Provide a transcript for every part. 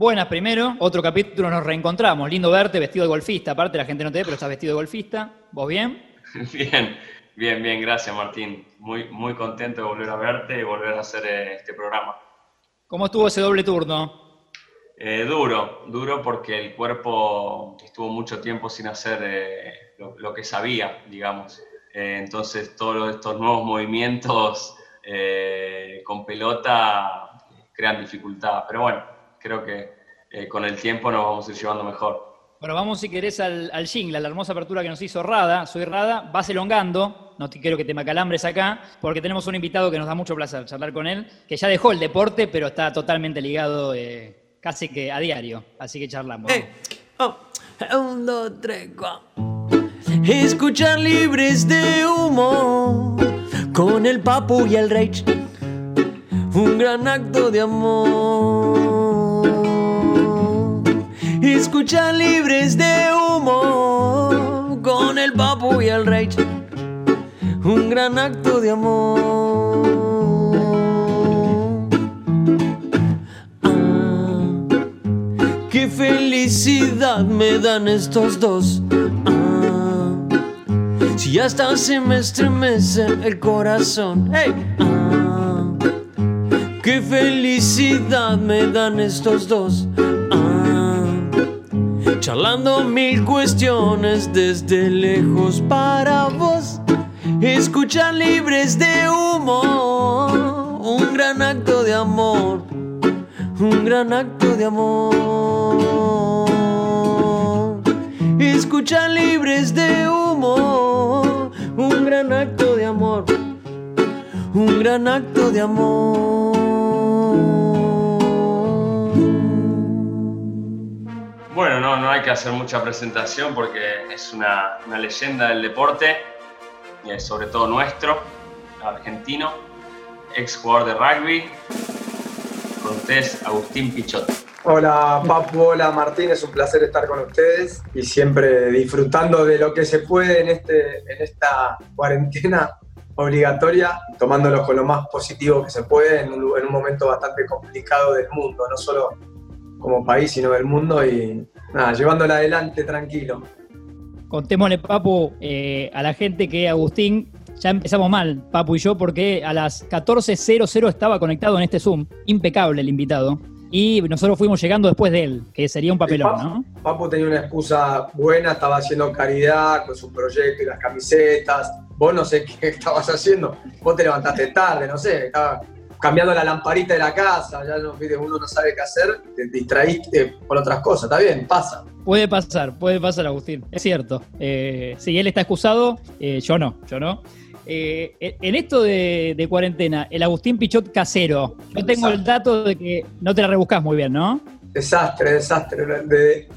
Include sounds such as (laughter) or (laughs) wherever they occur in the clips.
Buenas primero, otro capítulo nos reencontramos. Lindo verte, vestido de golfista. Aparte la gente no te ve, pero estás vestido de golfista. ¿Vos bien? (laughs) Bien, bien, bien, gracias Martín. Muy, muy contento de volver a verte y volver a hacer eh, este programa. ¿Cómo estuvo ese doble turno? Eh, duro, duro porque el cuerpo estuvo mucho tiempo sin hacer eh, lo, que sabía, digamos. entonces todos estos nuevos movimientos con pelota crean dificultad. Pero bueno, creo que eh, con el tiempo nos vamos a ir llevando mejor. Bueno, vamos si querés al, al jingle, a la hermosa apertura que nos hizo Rada. Soy Rada, vas elongando, no te quiero que te macalambres acá, porque tenemos un invitado que nos da mucho placer charlar con él, que ya dejó el deporte, pero está totalmente ligado eh, casi que a diario, así que charlamos. Oh, un, dos, tres, cuatro. Escuchar libres de humo con el papu y el rage. Un gran acto de amor escucha libres de humo con el papu y el rey. Un gran acto de amor. Ah, qué felicidad me dan estos dos. Ah, si hasta se me estremece el corazón. Hey. Ah, qué felicidad me dan estos dos charlando mil cuestiones desde lejos para vos. Escuchar libres de humo, un gran acto de amor, un gran acto de amor. Escuchar libres de humo, un gran acto de amor, un gran acto de amor. Bueno, no, no hay que hacer mucha presentación porque es una, leyenda del deporte, y sobre todo nuestro, argentino, ex jugador de rugby, Cortés Agustín Pichot. Hola Papu, hola Martín, es un placer estar con ustedes y siempre disfrutando de lo que se puede en, este, en esta cuarentena obligatoria, tomándolo con lo más positivo que se puede en un, en un momento bastante complicado del mundo, no solo como país, sino del mundo y nada, llevándola adelante tranquilo. Contémosle, Papu, eh, a la gente que Agustín, ya empezamos mal, Papu y yo, porque a las 14.00 estaba conectado en este Zoom. Impecable el invitado. Y nosotros fuimos llegando después de él, que sería un papelón, ¿no? Papu tenía una excusa buena, estaba haciendo caridad con su proyecto y las camisetas. Vos no sé (laughs) qué estabas haciendo. Vos te levantaste tarde, no sé, estaba cambiando la lamparita de la casa, ya no, uno no sabe qué hacer, te distraíste por otras cosas, está bien, pasa. Puede pasar, puede pasar, Agustín, es cierto. Eh, si él está excusado, eh, yo no, yo no. Eh, en esto de, cuarentena, el Agustín Pichot casero, yo tengo el dato de que no te la rebuscas muy bien, ¿no? Desastre, desastre. De,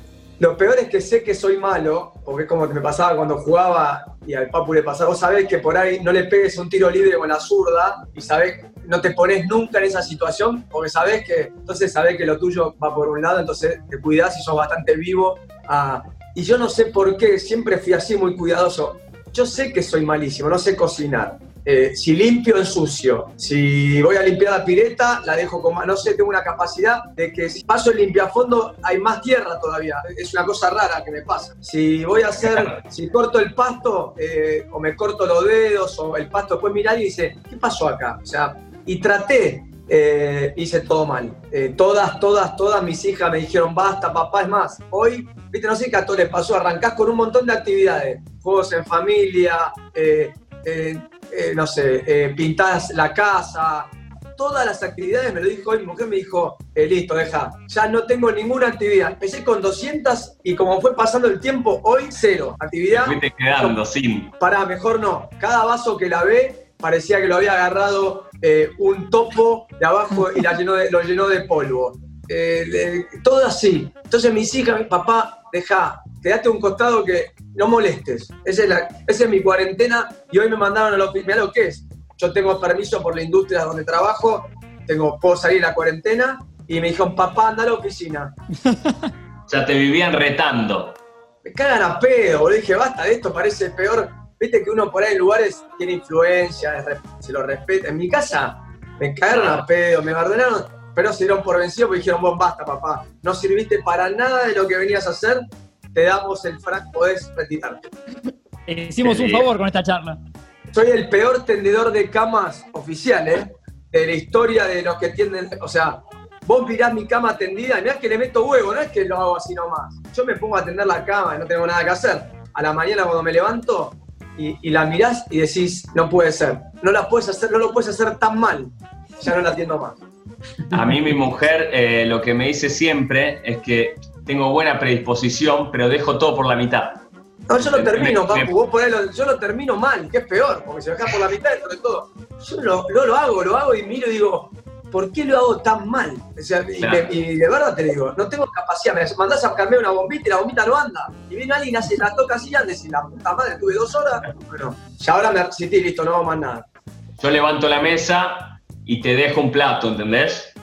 lo peor es que sé que soy malo, porque es como que me pasaba cuando jugaba y al Papu le pasaba. Vos sabés que por ahí no le pegues un tiro libre con la zurda y sabés no te pones nunca en esa situación porque sabes que, entonces sabes que lo tuyo va por un lado, entonces te cuidas y sos bastante vivo. Ah, y yo no sé por qué, siempre fui así muy cuidadoso. Yo sé que soy malísimo, no sé cocinar. Eh, si limpio, ensucio. Si voy a limpiar la pileta, la dejo como, no sé, tengo una capacidad de que si paso el limpiafondo hay más tierra todavía. Es una cosa rara que me pasa. Si voy a hacer, (laughs) si corto el pasto eh, o me corto los dedos o el pasto, después mirar y dice, ¿qué pasó acá? O sea, y traté, eh, hice todo mal. Eh, todas, todas, todas mis hijas me dijeron, basta, papá, es más. Hoy, viste, no sé qué a todos les pasó, arrancás con un montón de actividades, juegos en familia, eh, no sé, pintás la casa, todas las actividades, me lo dijo hoy, mi mujer me dijo, listo, deja, ya no tengo ninguna actividad. Empecé con 200 y como fue pasando el tiempo, hoy cero. Actividad. Fuiste quedando sin. Pará, mejor no. Cada vaso que la ve parecía que lo había agarrado eh, un topo de abajo y la llenó de, lo llenó de polvo. Eh, todo así. Entonces mis hijas, papá, deja, quédate un costado que no molestes. Esa es, la, esa es mi cuarentena y hoy me mandaron a la oficina. lo que es. Yo tengo permiso por la industria donde trabajo, tengo, puedo salir a la cuarentena y me dijeron, papá, anda a la oficina. (laughs) o sea, te vivían retando. Me cagan a pedo, le dije, basta de esto, parece peor Viste que uno por ahí en lugares tiene influencia, se lo respeta. En mi casa me cagaron a pedo, me ordenaron. pero se dieron por vencido porque dijeron, vos basta, papá, no sirviste para nada de lo que venías a hacer, te damos el franco, podés retirarte. Hicimos un favor con esta charla. Soy el peor tendedor de camas oficial, ¿eh? De la historia de los que tienden, o sea, vos mirás mi cama tendida y mirá que le meto huevo, no es que lo hago así nomás. Yo me pongo a tender la cama y no tengo nada que hacer. A la mañana cuando me levanto y, la mirás y decís, no puede ser. No la puedes hacer, no lo puedes hacer tan mal. Ya no la atiendo más. A mí mi mujer eh, lo que me dice siempre es que tengo buena predisposición, pero dejo todo por la mitad. No, yo lo termino, papu. Vos por yo lo termino mal, que es peor, porque se deja por la mitad sobre todo. Yo lo, lo, lo hago, lo hago y miro y digo, ¿por qué lo hago tan mal? y, de verdad te digo, no tengo capacidad. Me mandás a cambiar una bombita y la bombita no anda. Y viene alguien y hace la toca así antes y la puta madre, tuve dos horas. Bueno, ya ahora me resistí, listo, no hago más nada. Yo levanto la mesa y te dejo un plato, ¿entendés?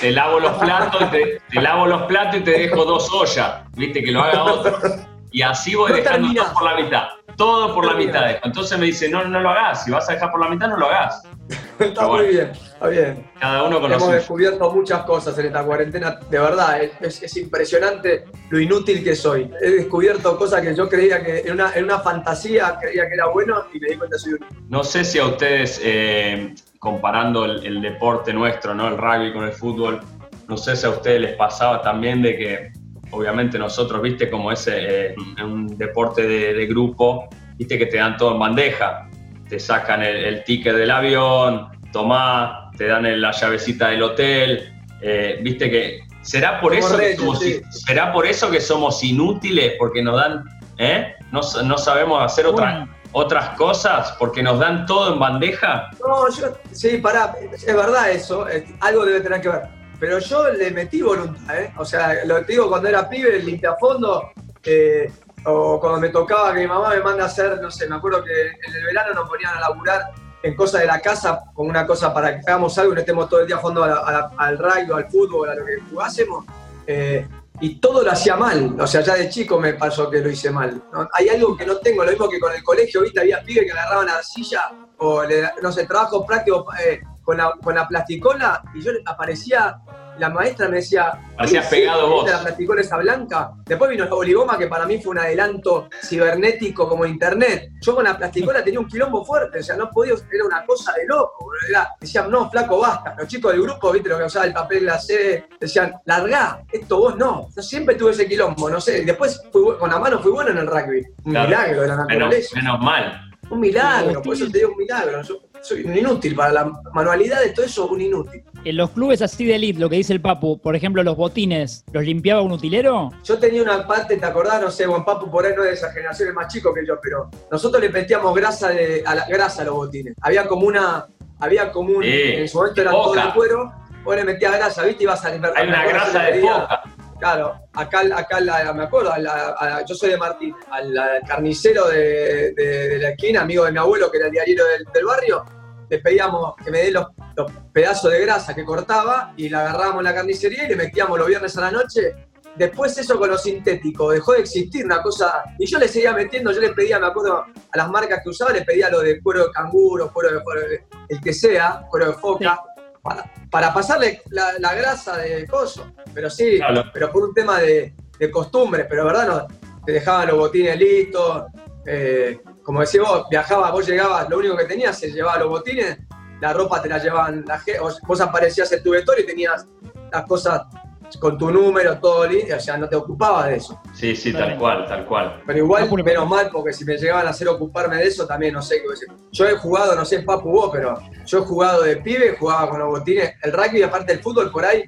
Te lavo los platos, te, te lavo los platos y te dejo dos ollas, viste, que lo haga otro. Y así voy dejando todo por la mitad. Todo por la mitad. Entonces me dice, no, no lo hagas. Si vas a dejar por la mitad, no lo hagas. (laughs) está muy bien, está bien. Cada uno con Hemos descubierto muchas cosas en esta cuarentena. De verdad, es, impresionante lo inútil que soy. He descubierto cosas que yo creía que en una, en una fantasía creía que era bueno y me di cuenta que soy un... No sé si a ustedes, eh, comparando el, el deporte nuestro, ¿no? el rugby con el fútbol, no sé si a ustedes les pasaba también de que obviamente nosotros, viste, como es eh, un deporte de, grupo, viste que te dan todo en bandeja. Te sacan el, ticket del avión, tomás, te dan la llavecita del hotel, eh, viste que... ¿Será por, eso que somos, ¿Será por eso que somos inútiles? Porque nos dan... ¿eh? No, no sabemos hacer otras otras cosas porque nos dan todo en bandeja? No, yo, sí, pará, es verdad eso, algo debe tener que ver pero yo le metí voluntad, ¿eh? O sea, lo digo cuando era pibe, el limpiafondo, eh, o cuando me tocaba que mi mamá me manda a hacer, no sé, me acuerdo que en el verano nos ponían a laburar en cosas de la casa, con una cosa para que hagamos algo y no estemos todo el día jugando al rugby, al fútbol, a lo que jugásemos. Eh, y todo lo hacía mal, o sea, ya de chico me pasó que lo hice mal. Hay algo que no tengo, lo mismo que con el colegio, ¿viste? Había pibes que agarraban la silla o, no sé, trabajo práctico eh, con, la, con la plasticola y yo aparecía la maestra me decía. Hacías pegado vos. La plasticola esa blanca. Después vino la oligoma, que para mí fue un adelanto cibernético como internet. Yo con la plasticola tenía un quilombo fuerte, o sea, no podía, era una cosa de loco. decían, no, flaco, basta. Los chicos del grupo, viste lo que usaba el papel la C, decían, largá, esto vos no. Yo siempre tuve ese quilombo, no sé. Después con la mano fui bueno en el rugby. Un milagro de la naturaleza. Menos, mal. Un milagro, por eso te digo un milagro. Yo soy un inútil para la manualidad de todo eso, un inútil. En los clubes así de elite, lo que dice el Papu, por ejemplo, los botines, ¿los limpiaba un utilero? Yo tenía una parte, ¿te acordás? No sé, Juan Papu por ahí no es de esa generación, es más chico que yo, pero nosotros le metíamos grasa, de, a la, grasa a los botines. Había como una, había como un, en su momento era todo de cuero, vos le metías grasa, ¿viste? Ibas a limpiar. Hay una grasa de foca. Claro, acá, acá me acuerdo, yo soy de Martín, al, carnicero de, la esquina, amigo de mi abuelo, que era el diario del, barrio, le pedíamos que me dé los, pedazos de grasa que cortaba y la agarrábamos en la carnicería y le metíamos los viernes a la noche. Después eso con lo sintético, dejó de existir una cosa. Y yo le seguía metiendo, yo le pedía, me acuerdo, a las marcas que usaba, le pedía lo de cuero de canguro, cuero de, el que sea, cuero de foca, para, pasarle la, grasa de coso. Pero sí, pero por un tema de, costumbre, pero verdad no, te dejaban los botines listos. Eh, como decís vos, viajabas, vos llegabas, lo único que tenías se llevaba los botines, la ropa te la llevaban, la, vos aparecías en tu vestuario y tenías las cosas con tu número, todo listo, o sea, no te ocupabas de eso. Sí, sí, tal cual, tal cual. Pero igual, menos mal, porque si me llegaban a hacer ocuparme de eso, también no sé qué decir. Yo he jugado, no sé, Papu vos, pero yo he jugado de pibe, jugaba con los botines. El rugby, aparte del fútbol, por ahí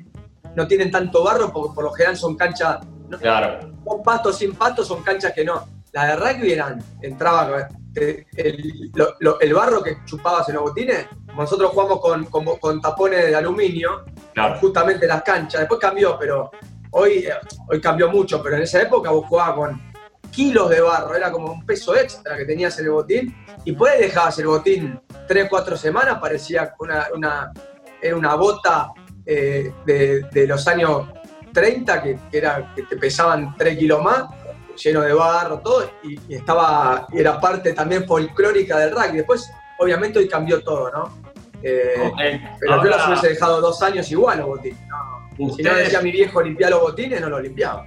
no tienen tanto barro, porque por lo general son canchas. Claro. Con pasto, sin pasto, son canchas que no la de rugby eran, entraba el, barro que chupabas en los botines, nosotros jugamos con, con, tapones de aluminio, justamente las canchas, después cambió, pero hoy, hoy cambió mucho, pero en esa época vos jugabas con kilos de barro, era como un peso extra que tenías en el botín, y por ahí dejabas el botín 3, 4 semanas, parecía una, una, era una bota eh, de, los años 30, que, era, que te pesaban 3 kilos más, lleno de barro, todo, y, estaba, era parte también folclórica del rugby. Después, obviamente, hoy cambió todo, ¿no? Eh, pero yo ahora, los hubiese dejado dos años igual los botines. No. Si no ustedes, decía mi viejo limpiar los botines, no los limpiaba.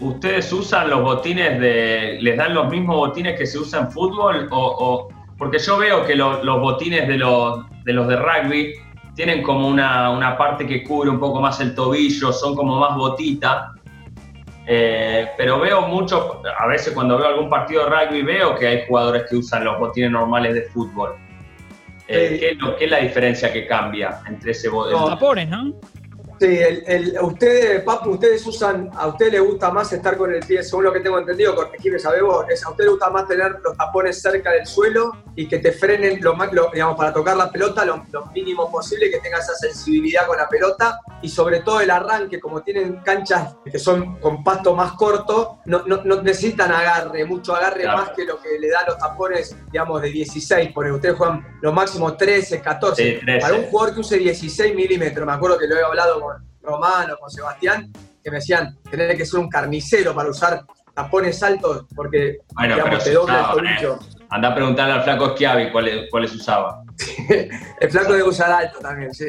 ¿Ustedes usan los botines de. ¿Les dan los mismos botines que se usan en fútbol? O, o- porque yo veo que lo- los botines de los, de los de rugby tienen como una, una parte que cubre un poco más el tobillo, son como más botita. Eh, pero veo mucho, a veces cuando veo algún partido de rugby veo que hay jugadores que usan los botines normales de fútbol. Eh. ¿qué, es es la diferencia que cambia entre ese Los botín? tapones, ¿no? Sí, el, el- ustedes, Papu, ustedes usan, a ustedes les gusta más estar con el pie, según lo que tengo entendido, corregime, sabemos, es a ustedes les gusta más tener los tapones cerca del suelo y que te frenen lo más, lo- digamos, para tocar la pelota lo, lo mínimo posible, que tenga esa sensibilidad con la pelota y sobre todo el arranque, como tienen canchas que son con pasto más corto, no, no- no necesitan agarre, mucho agarre Claro. más que lo que le dan los tapones, digamos, de 16, porque ustedes juegan lo máximo 13, 14. Sí, 13. Para un jugador que use 16 milímetros, me acuerdo que lo he hablado Romano, con Sebastián, que me decían, tener que ser un carnicero para usar tapones altos, porque Bueno, digamos, te dobla el tobillo. Anda a preguntarle al flaco Schiavi cuáles, cuáles usaba. (laughs) El flaco debe usar alto también, sí.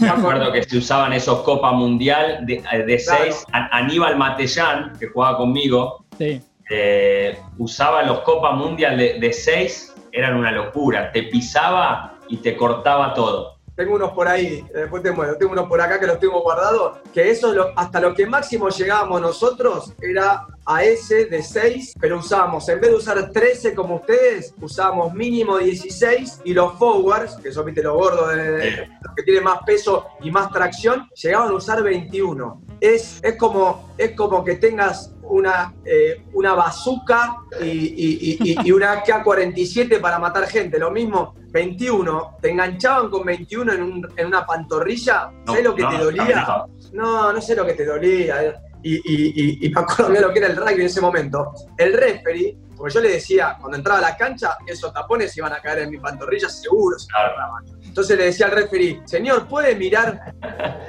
Me acuerdo que se usaban esos Copa Mundial de, de Claro. seis. A- Aníbal Matellán, que jugaba conmigo, Sí. eh, usaba los Copa Mundial de, de seis, eran una locura. Te pisaba y te cortaba todo. Tengo unos por ahí, después te muero. Tengo unos por acá que los tengo guardados. Que eso, es lo- hasta lo que máximo llegábamos nosotros era a ese de 6, pero usábamos, en vez de usar 13 como ustedes, usábamos mínimo 16 y los forwards, que son viste los gordos, de- los que tienen más peso y más tracción, llegaban a usar 21. Es, es, como, es como que tengas una, eh, una bazooka y, y- y- y- y una AK-47 para matar gente. Lo mismo, 21. Te enganchaban con 21 en, un- en una pantorrilla. No, ¿Sabes lo que no, te dolía? no. No, sé lo que te dolía. Y, y, y, y me acuerdo bien lo que era el rugby en ese momento. El referee, porque yo le decía, cuando entraba a la cancha, esos tapones iban a caer en mi pantorrilla seguro. se Claro. Entonces le decía al referee, señor, ¿puede mirar? (laughs)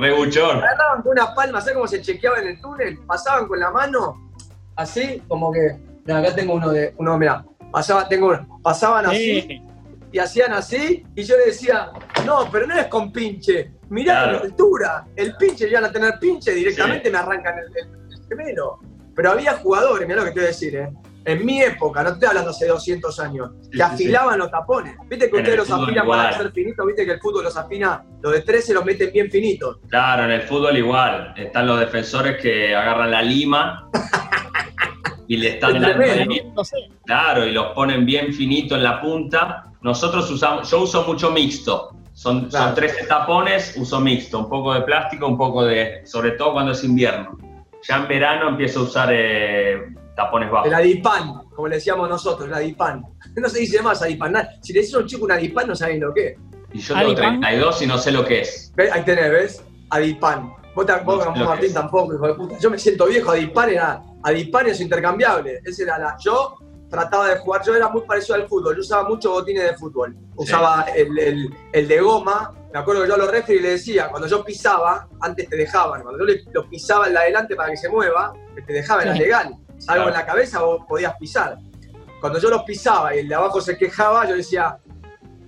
Rebuchón. Agarraban con una palma, ¿sabes cómo se chequeaba en el túnel? Pasaban con la mano, así, como que. Mira, acá tengo uno de. Uno, mira, pasaba, tengo uno. Pasaban así Sí. y hacían así, y yo le decía, no, pero no es con pinche, mirá Claro. la altura, el pinche, iban a tener pinche, directamente me arrancan el, el- el gemelo. Pero había jugadores, mirá lo que te voy a decir, ¿eh? En mi época, no te estoy hablando hace 200 años, Sí, que sí, afilaban los tapones. Viste que En ustedes los afilan igual. para ser finitos, viste que el fútbol los afina, los de 13 los meten bien finitos. Claro, en el fútbol igual. Están los defensores que agarran la lima y le están Es dando tremendo. ahí. No sé. Claro, y los ponen bien finito en la punta. Nosotros usamos, yo uso mucho mixto. Son, Claro. son tres tapones, uso mixto, un poco de plástico, un poco de, sobre todo cuando es invierno. Ya en verano empiezo a usar eh, tapones bajos. El Adipan, como le decíamos nosotros, el Adipan. (laughs) No se dice más Adipan. Si le decís a un chico un Adipan, no saben lo que es. Y yo tengo Adipan. 32 y no sé lo que es. ¿Ves? Ahí tenés, ¿ves? Adipan. Vos tampoco, No sé Martín tampoco, hijo de puta. Yo me siento viejo, Adipan era. Adipan es intercambiable. Ese era la. Yo trataba de jugar, yo era muy parecido al fútbol. Yo usaba muchos botines de fútbol. Usaba el, el- el de goma. Me acuerdo que yo a los referees le decía, cuando yo pisaba, antes te dejaban. Cuando yo lo pisaba en la adelante para que se mueva, te dejaban, era Sí. legal. Claro. en la cabeza vos podías pisar. Cuando yo los pisaba y el de abajo se quejaba, yo decía,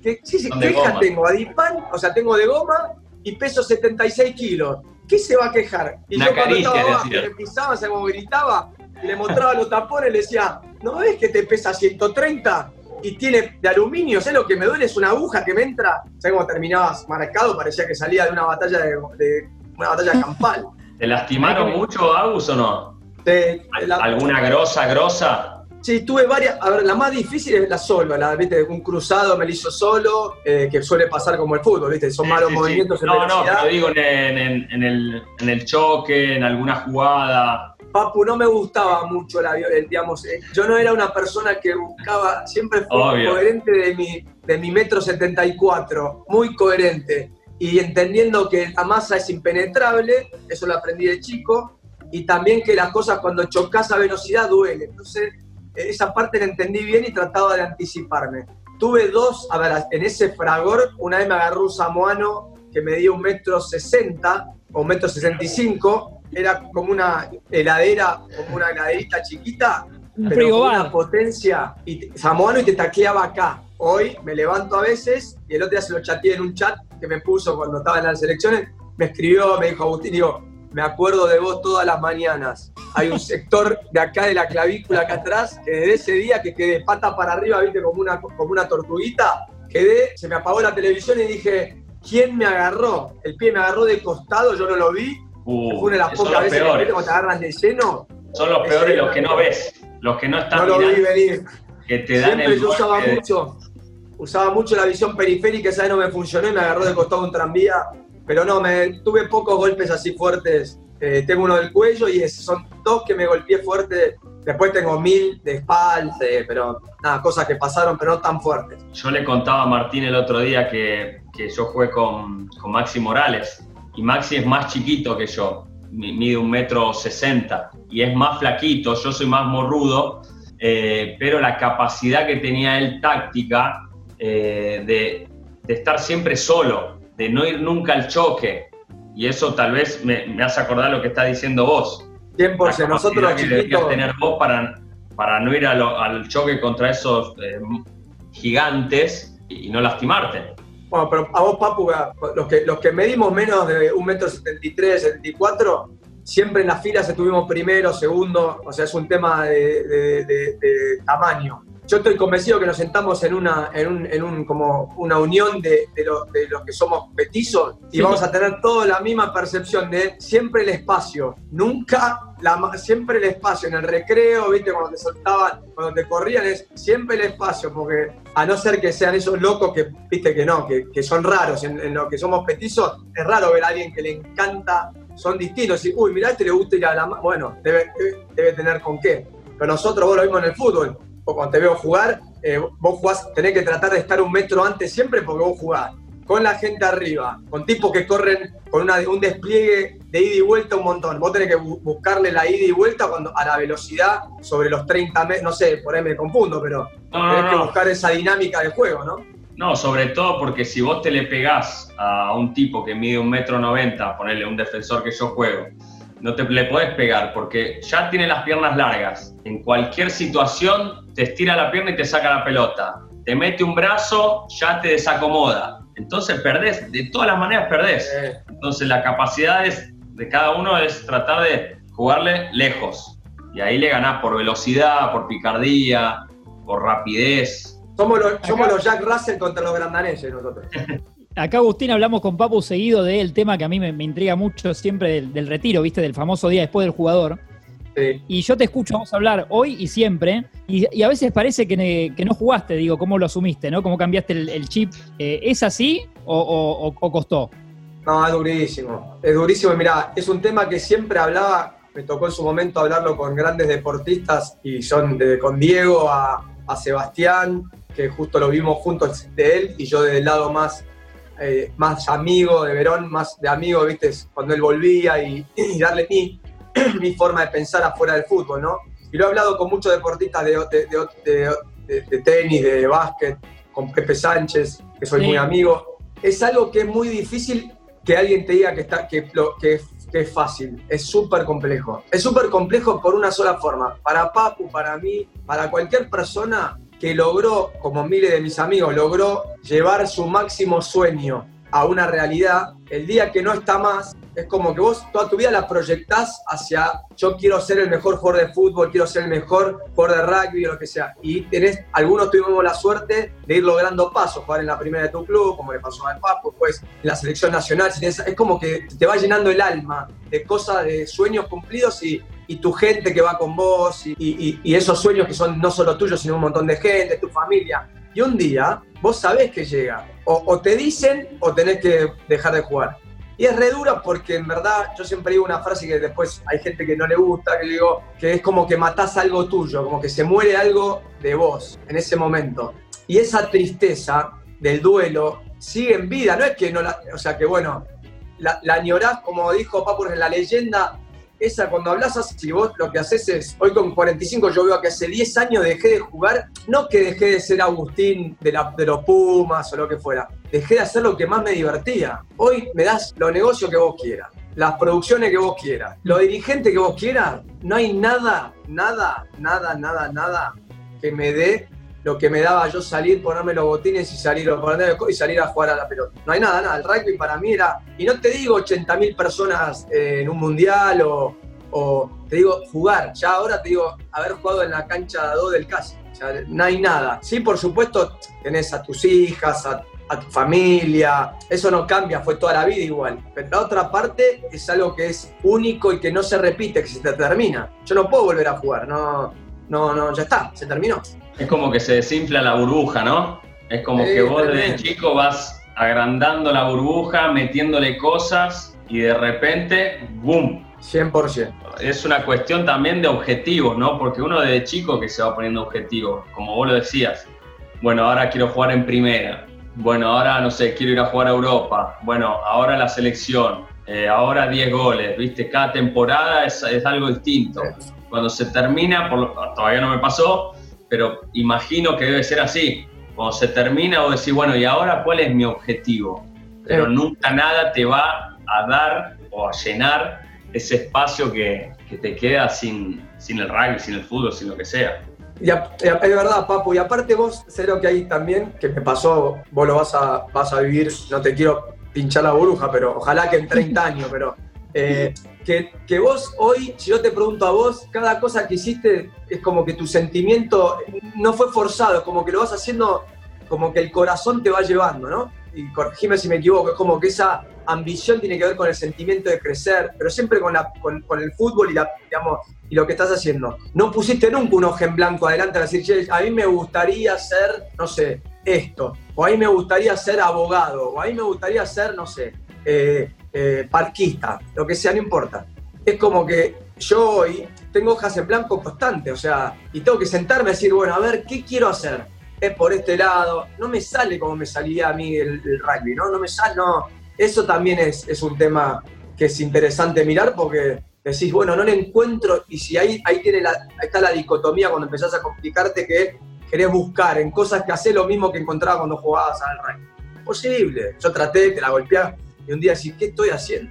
¿qué, sí, queja goma. tengo? Adipan, o sea, tengo de goma y peso 76 kilos. ¿Qué se va a quejar? Y Una yo cuando caricia, estaba abajo le pisaba, ¿sabes cómo gritaba? Y le mostraba los tapones, le decía, ¿no ves que te pesa 130? Y tiene de aluminio, ¿sabes lo que me duele? Es una aguja que me entra. ¿Sabes cómo terminabas marcado? Parecía que salía de una batalla de, de- una batalla campal. ¿Te lastimaron mucho, Agus, o no? De- la- ¿Alguna grosa, grosa? Sí, tuve varias. A ver, la más difícil es la solo, la, ¿viste? Un cruzado me lo hizo solo, eh, que suele pasar como el fútbol, ¿viste? Son Sí, malos sí, sí. movimientos en No, no, velocidad. pero digo en, en- en el, en el choque, en alguna jugada. Papu, no me gustaba mucho la violencia, digamos. eh, Yo no era una persona que buscaba, siempre fui Obvio. coherente de mi, de mi metro 74, muy coherente. Y entendiendo que la masa es impenetrable, eso lo aprendí de chico, y también que las cosas cuando chocas a velocidad duelen. Entonces, eh, esa parte la entendí bien y trataba de anticiparme. Tuve dos, a ver, en ese fragor, una vez me agarró un samoano que medía un metro sesenta o un metro sesenta y cinco, era como una heladera, como una heladerita chiquita, Un pero con una potencia, y samoano y te tacleaba acá. hoy me levanto a veces y el otro día se lo chateé en un chat que me puso cuando estaba en las elecciones, me escribió, me dijo Agustín, digo, me acuerdo de vos todas las mañanas. Hay un sector de acá de la clavícula acá atrás que desde ese día que quedé pata para arriba, viste, como una, como una tortuguita, quedé, se me apagó la televisión y dije, ¿quién me agarró? El pie me agarró de costado, yo no lo vi. Uh, Fue una de las pocas veces que peores. te agarran de lleno, Son los peores los que no ves, los que no están no lo vi venir. que te dan Siempre el yo usaba de- mucho, usaba mucho la visión periférica, esa vez no me funcionó y me agarró de costado un tranvía. Pero no, tuve pocos golpes así fuertes. Eh, tengo uno del cuello y es- son dos que me golpeé fuerte. Después tengo mil de espalda, eh, pero nada, cosas que pasaron, pero no tan fuertes. Yo le contaba a Martín el otro día que, que yo jugué con, con Maxi Morales y Maxi es más chiquito que yo, mi- mide un metro sesenta y es más flaquito, yo soy más morrudo, eh, pero la capacidad que tenía él táctica eh, de, de estar siempre solo, de no ir nunca al choque y eso tal vez me, me hace acordar lo que está diciendo vos. 100%. La Nosotros que chiquitos, tener vos para, para no ir a lo- al choque contra esos eh, gigantes y no lastimarte. bueno, pero a vos, Papu, los que, los que medimos menos de 1,73m, 74, siempre en las filas estuvimos primero, segundo, o sea, es un tema de, de- de- de tamaño. Yo estoy convencido que nos sentamos en una, en un, en un- como una unión de, de lo- de los que somos petizos y Sí. vamos a tener toda la misma percepción de siempre el espacio, nunca la, siempre el espacio en el recreo, viste, cuando te soltaban, cuando te corrían, es siempre el espacio, porque a no ser que sean esos locos que, viste, que no, que, que son raros, en, en lo que somos petizos, es raro ver a alguien que le encanta, son distintos, y, uy, mirá, este le gusta ir a la... ma-". Bueno, debe, debe tener con qué. Pero nosotros, vos lo vimos en el fútbol, o cuando te veo jugar, eh, vos jugás, tenés que tratar de estar un metro antes siempre porque vos jugás con la gente arriba, con tipos que corren con una- un despliegue de ida y vuelta un montón. Vos tenés que bu- buscarle la ida y vuelta cuando, a la velocidad sobre los 30 metros, no sé, por ahí me confundo, pero No, no, tenés que no. buscar esa dinámica del juego, ¿no? No, sobre todo porque si vos te le pegás a un tipo que mide un metro noventa, ponerle un defensor que yo juego, no te le podés pegar porque ya tiene las piernas largas. En cualquier situación te estira la pierna y te saca la pelota. Te mete un brazo, ya te desacomoda. Entonces perdés, de todas las maneras perdés. Entonces la capacidad es- de cada uno es tratar de jugarle lejos. Y ahí le ganás por velocidad, por picardía, por rapidez. somos los, somos los Jack Russell contra los grandaneses nosotros. (laughs) Acá, Agustín, hablamos con Papu seguido del tema que a mí me, me intriga mucho siempre del, del retiro, ¿viste? Del famoso día después del jugador. Sí. Y yo te escucho a vos hablar hoy y siempre, y, y a veces parece que, ne- que no jugaste, digo, cómo lo asumiste, ¿no? ¿Cómo cambiaste el, el chip? Eh, ¿Es así o, o- o- o costó? No, es durísimo. Es durísimo. Mirá, es un tema que siempre hablaba, me tocó en su momento hablarlo con grandes deportistas y son de, con Diego a, a Sebastián, que justo lo vimos juntos de él y yo del lado más, eh, más amigo de Verón, más de amigo, viste, cuando él volvía y, y darle mi, (clears throat) mi forma de pensar afuera del fútbol, ¿no? Y lo he hablado con muchos deportistas de, de- de- de- tenis, de básquet, con Pepe Sánchez, que soy Sí. muy amigo. Es algo que es muy difícil que alguien te diga que, está, que, lo- que, que es fácil. Es súper complejo. Es súper complejo por una sola forma. Para Papu, para mí, para cualquier persona que logró, como miles de mis amigos, logró llevar su máximo sueño a una realidad, el día que no está más, es como que vos toda tu vida la proyectás hacia yo quiero ser el mejor jugador de fútbol, quiero ser el mejor jugador de rugby o lo que sea. Y tenés, algunos tuvimos la suerte de ir logrando pasos, jugar en la primera de tu club, como le pasó al Papo, después en la selección nacional. es como que te va llenando el alma de cosas, de sueños cumplidos y, y tu gente que va con vos y, y- y esos sueños que son no solo tuyos, sino un montón de gente, tu familia. Y un día vos sabés que llega. O, o te dicen o tenés que dejar de jugar. Y es re duro porque en verdad yo siempre digo una frase que después hay gente que no le gusta, que digo que es como que matás algo tuyo, como que se muere algo de vos en ese momento. Y esa tristeza del duelo sigue en vida, no es que no la, o sea que bueno, la, la añorás, como dijo Papu en la leyenda, esa cuando hablas así, vos lo que haces es, hoy con 45 yo veo que hace 10 años dejé de jugar, no que dejé de ser Agustín de, los Pumas o lo que fuera, dejé de hacer lo que más me divertía. Hoy me das los negocios que vos quieras, las producciones que vos quieras, los dirigentes que vos quieras, no hay nada, nada, nada, nada, nada que me dé lo que me daba yo salir, ponerme los botines y salir, y salir a jugar a la pelota. No hay nada, nada. El rugby para mí era, y no te digo 80.000 personas en un mundial o, o, te digo jugar. Ya ahora te digo haber jugado en la cancha 2 del caso. O sea, no hay nada. Sí, por supuesto, tenés a tus hijas, a, a tu familia, eso no cambia, fue toda la vida igual. Pero la otra parte es algo que es único y que no se repite, que se te termina. Yo no puedo volver a jugar, no, no, no, ya está, se terminó. Es como que se desinfla la burbuja, ¿no? Es como Sí, que vos desde chico vas agrandando la burbuja, metiéndole cosas y de repente, ¡boom! 100%. Es una cuestión también de objetivos, ¿no? Porque uno desde chico que se va poniendo objetivos, como vos lo decías. Bueno, ahora quiero jugar en primera. Bueno, ahora no sé, quiero ir a jugar a Europa. Bueno, ahora la selección. Eh, ahora 10 goles, ¿viste? Cada temporada es, es algo distinto. Cuando se termina, por lo- todavía no me pasó, pero imagino que debe ser así. Cuando se termina, vos decís, bueno, ¿y ahora cuál es mi objetivo? Pero nunca nada te va a dar o a llenar ese espacio que, que te queda sin, sin el rugby, sin el fútbol, sin lo que sea. Y a- y a- es verdad, Papu, y aparte vos, sé lo que hay también, que me pasó, vos lo vas a, vas a vivir, no te quiero pinchar la burbuja, pero ojalá que en 30 años, pero eh, (laughs) que, que vos hoy, si yo te pregunto a vos, cada cosa que hiciste es como que tu sentimiento no fue forzado, como que lo vas haciendo, como que el corazón te va llevando, ¿no? Y corregime si me equivoco, es como que esa ambición tiene que ver con el sentimiento de crecer, pero siempre con, la, con, con el fútbol y, la, digamos, y lo que estás haciendo. No pusiste nunca un ojo en blanco adelante a decir, "Che, a mí me gustaría ser, no sé, esto, o a mí me gustaría ser abogado, o a mí me gustaría ser, no sé, eh, eh, parquista, lo que sea, no importa. Es como que yo hoy tengo hojas en blanco constante, o sea, y tengo que sentarme y decir, bueno, a ver, ¿qué quiero hacer? Es por este lado, no me sale como me salía a mí el, rugby, ¿no? No me sale, no. Eso también es, un tema que es interesante mirar porque decís, bueno, no le encuentro, y si ahí, ahí, tiene la, está la dicotomía cuando empezás a complicarte que querés buscar en cosas que haces lo mismo que encontrabas cuando jugabas al rugby. Imposible. Yo traté, te la golpeaba, y un día decís, ¿qué estoy haciendo?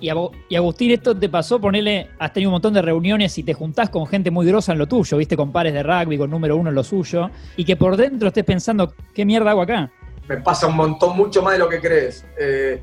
Y, Agustín, esto te pasó, ponele, has tenido un montón de reuniones y te juntás con gente muy grosa en lo tuyo, viste, con pares de rugby, con número uno en lo suyo, y que por dentro estés pensando, ¿qué mierda hago acá? me pasa un montón, mucho más de lo que crees. Eh,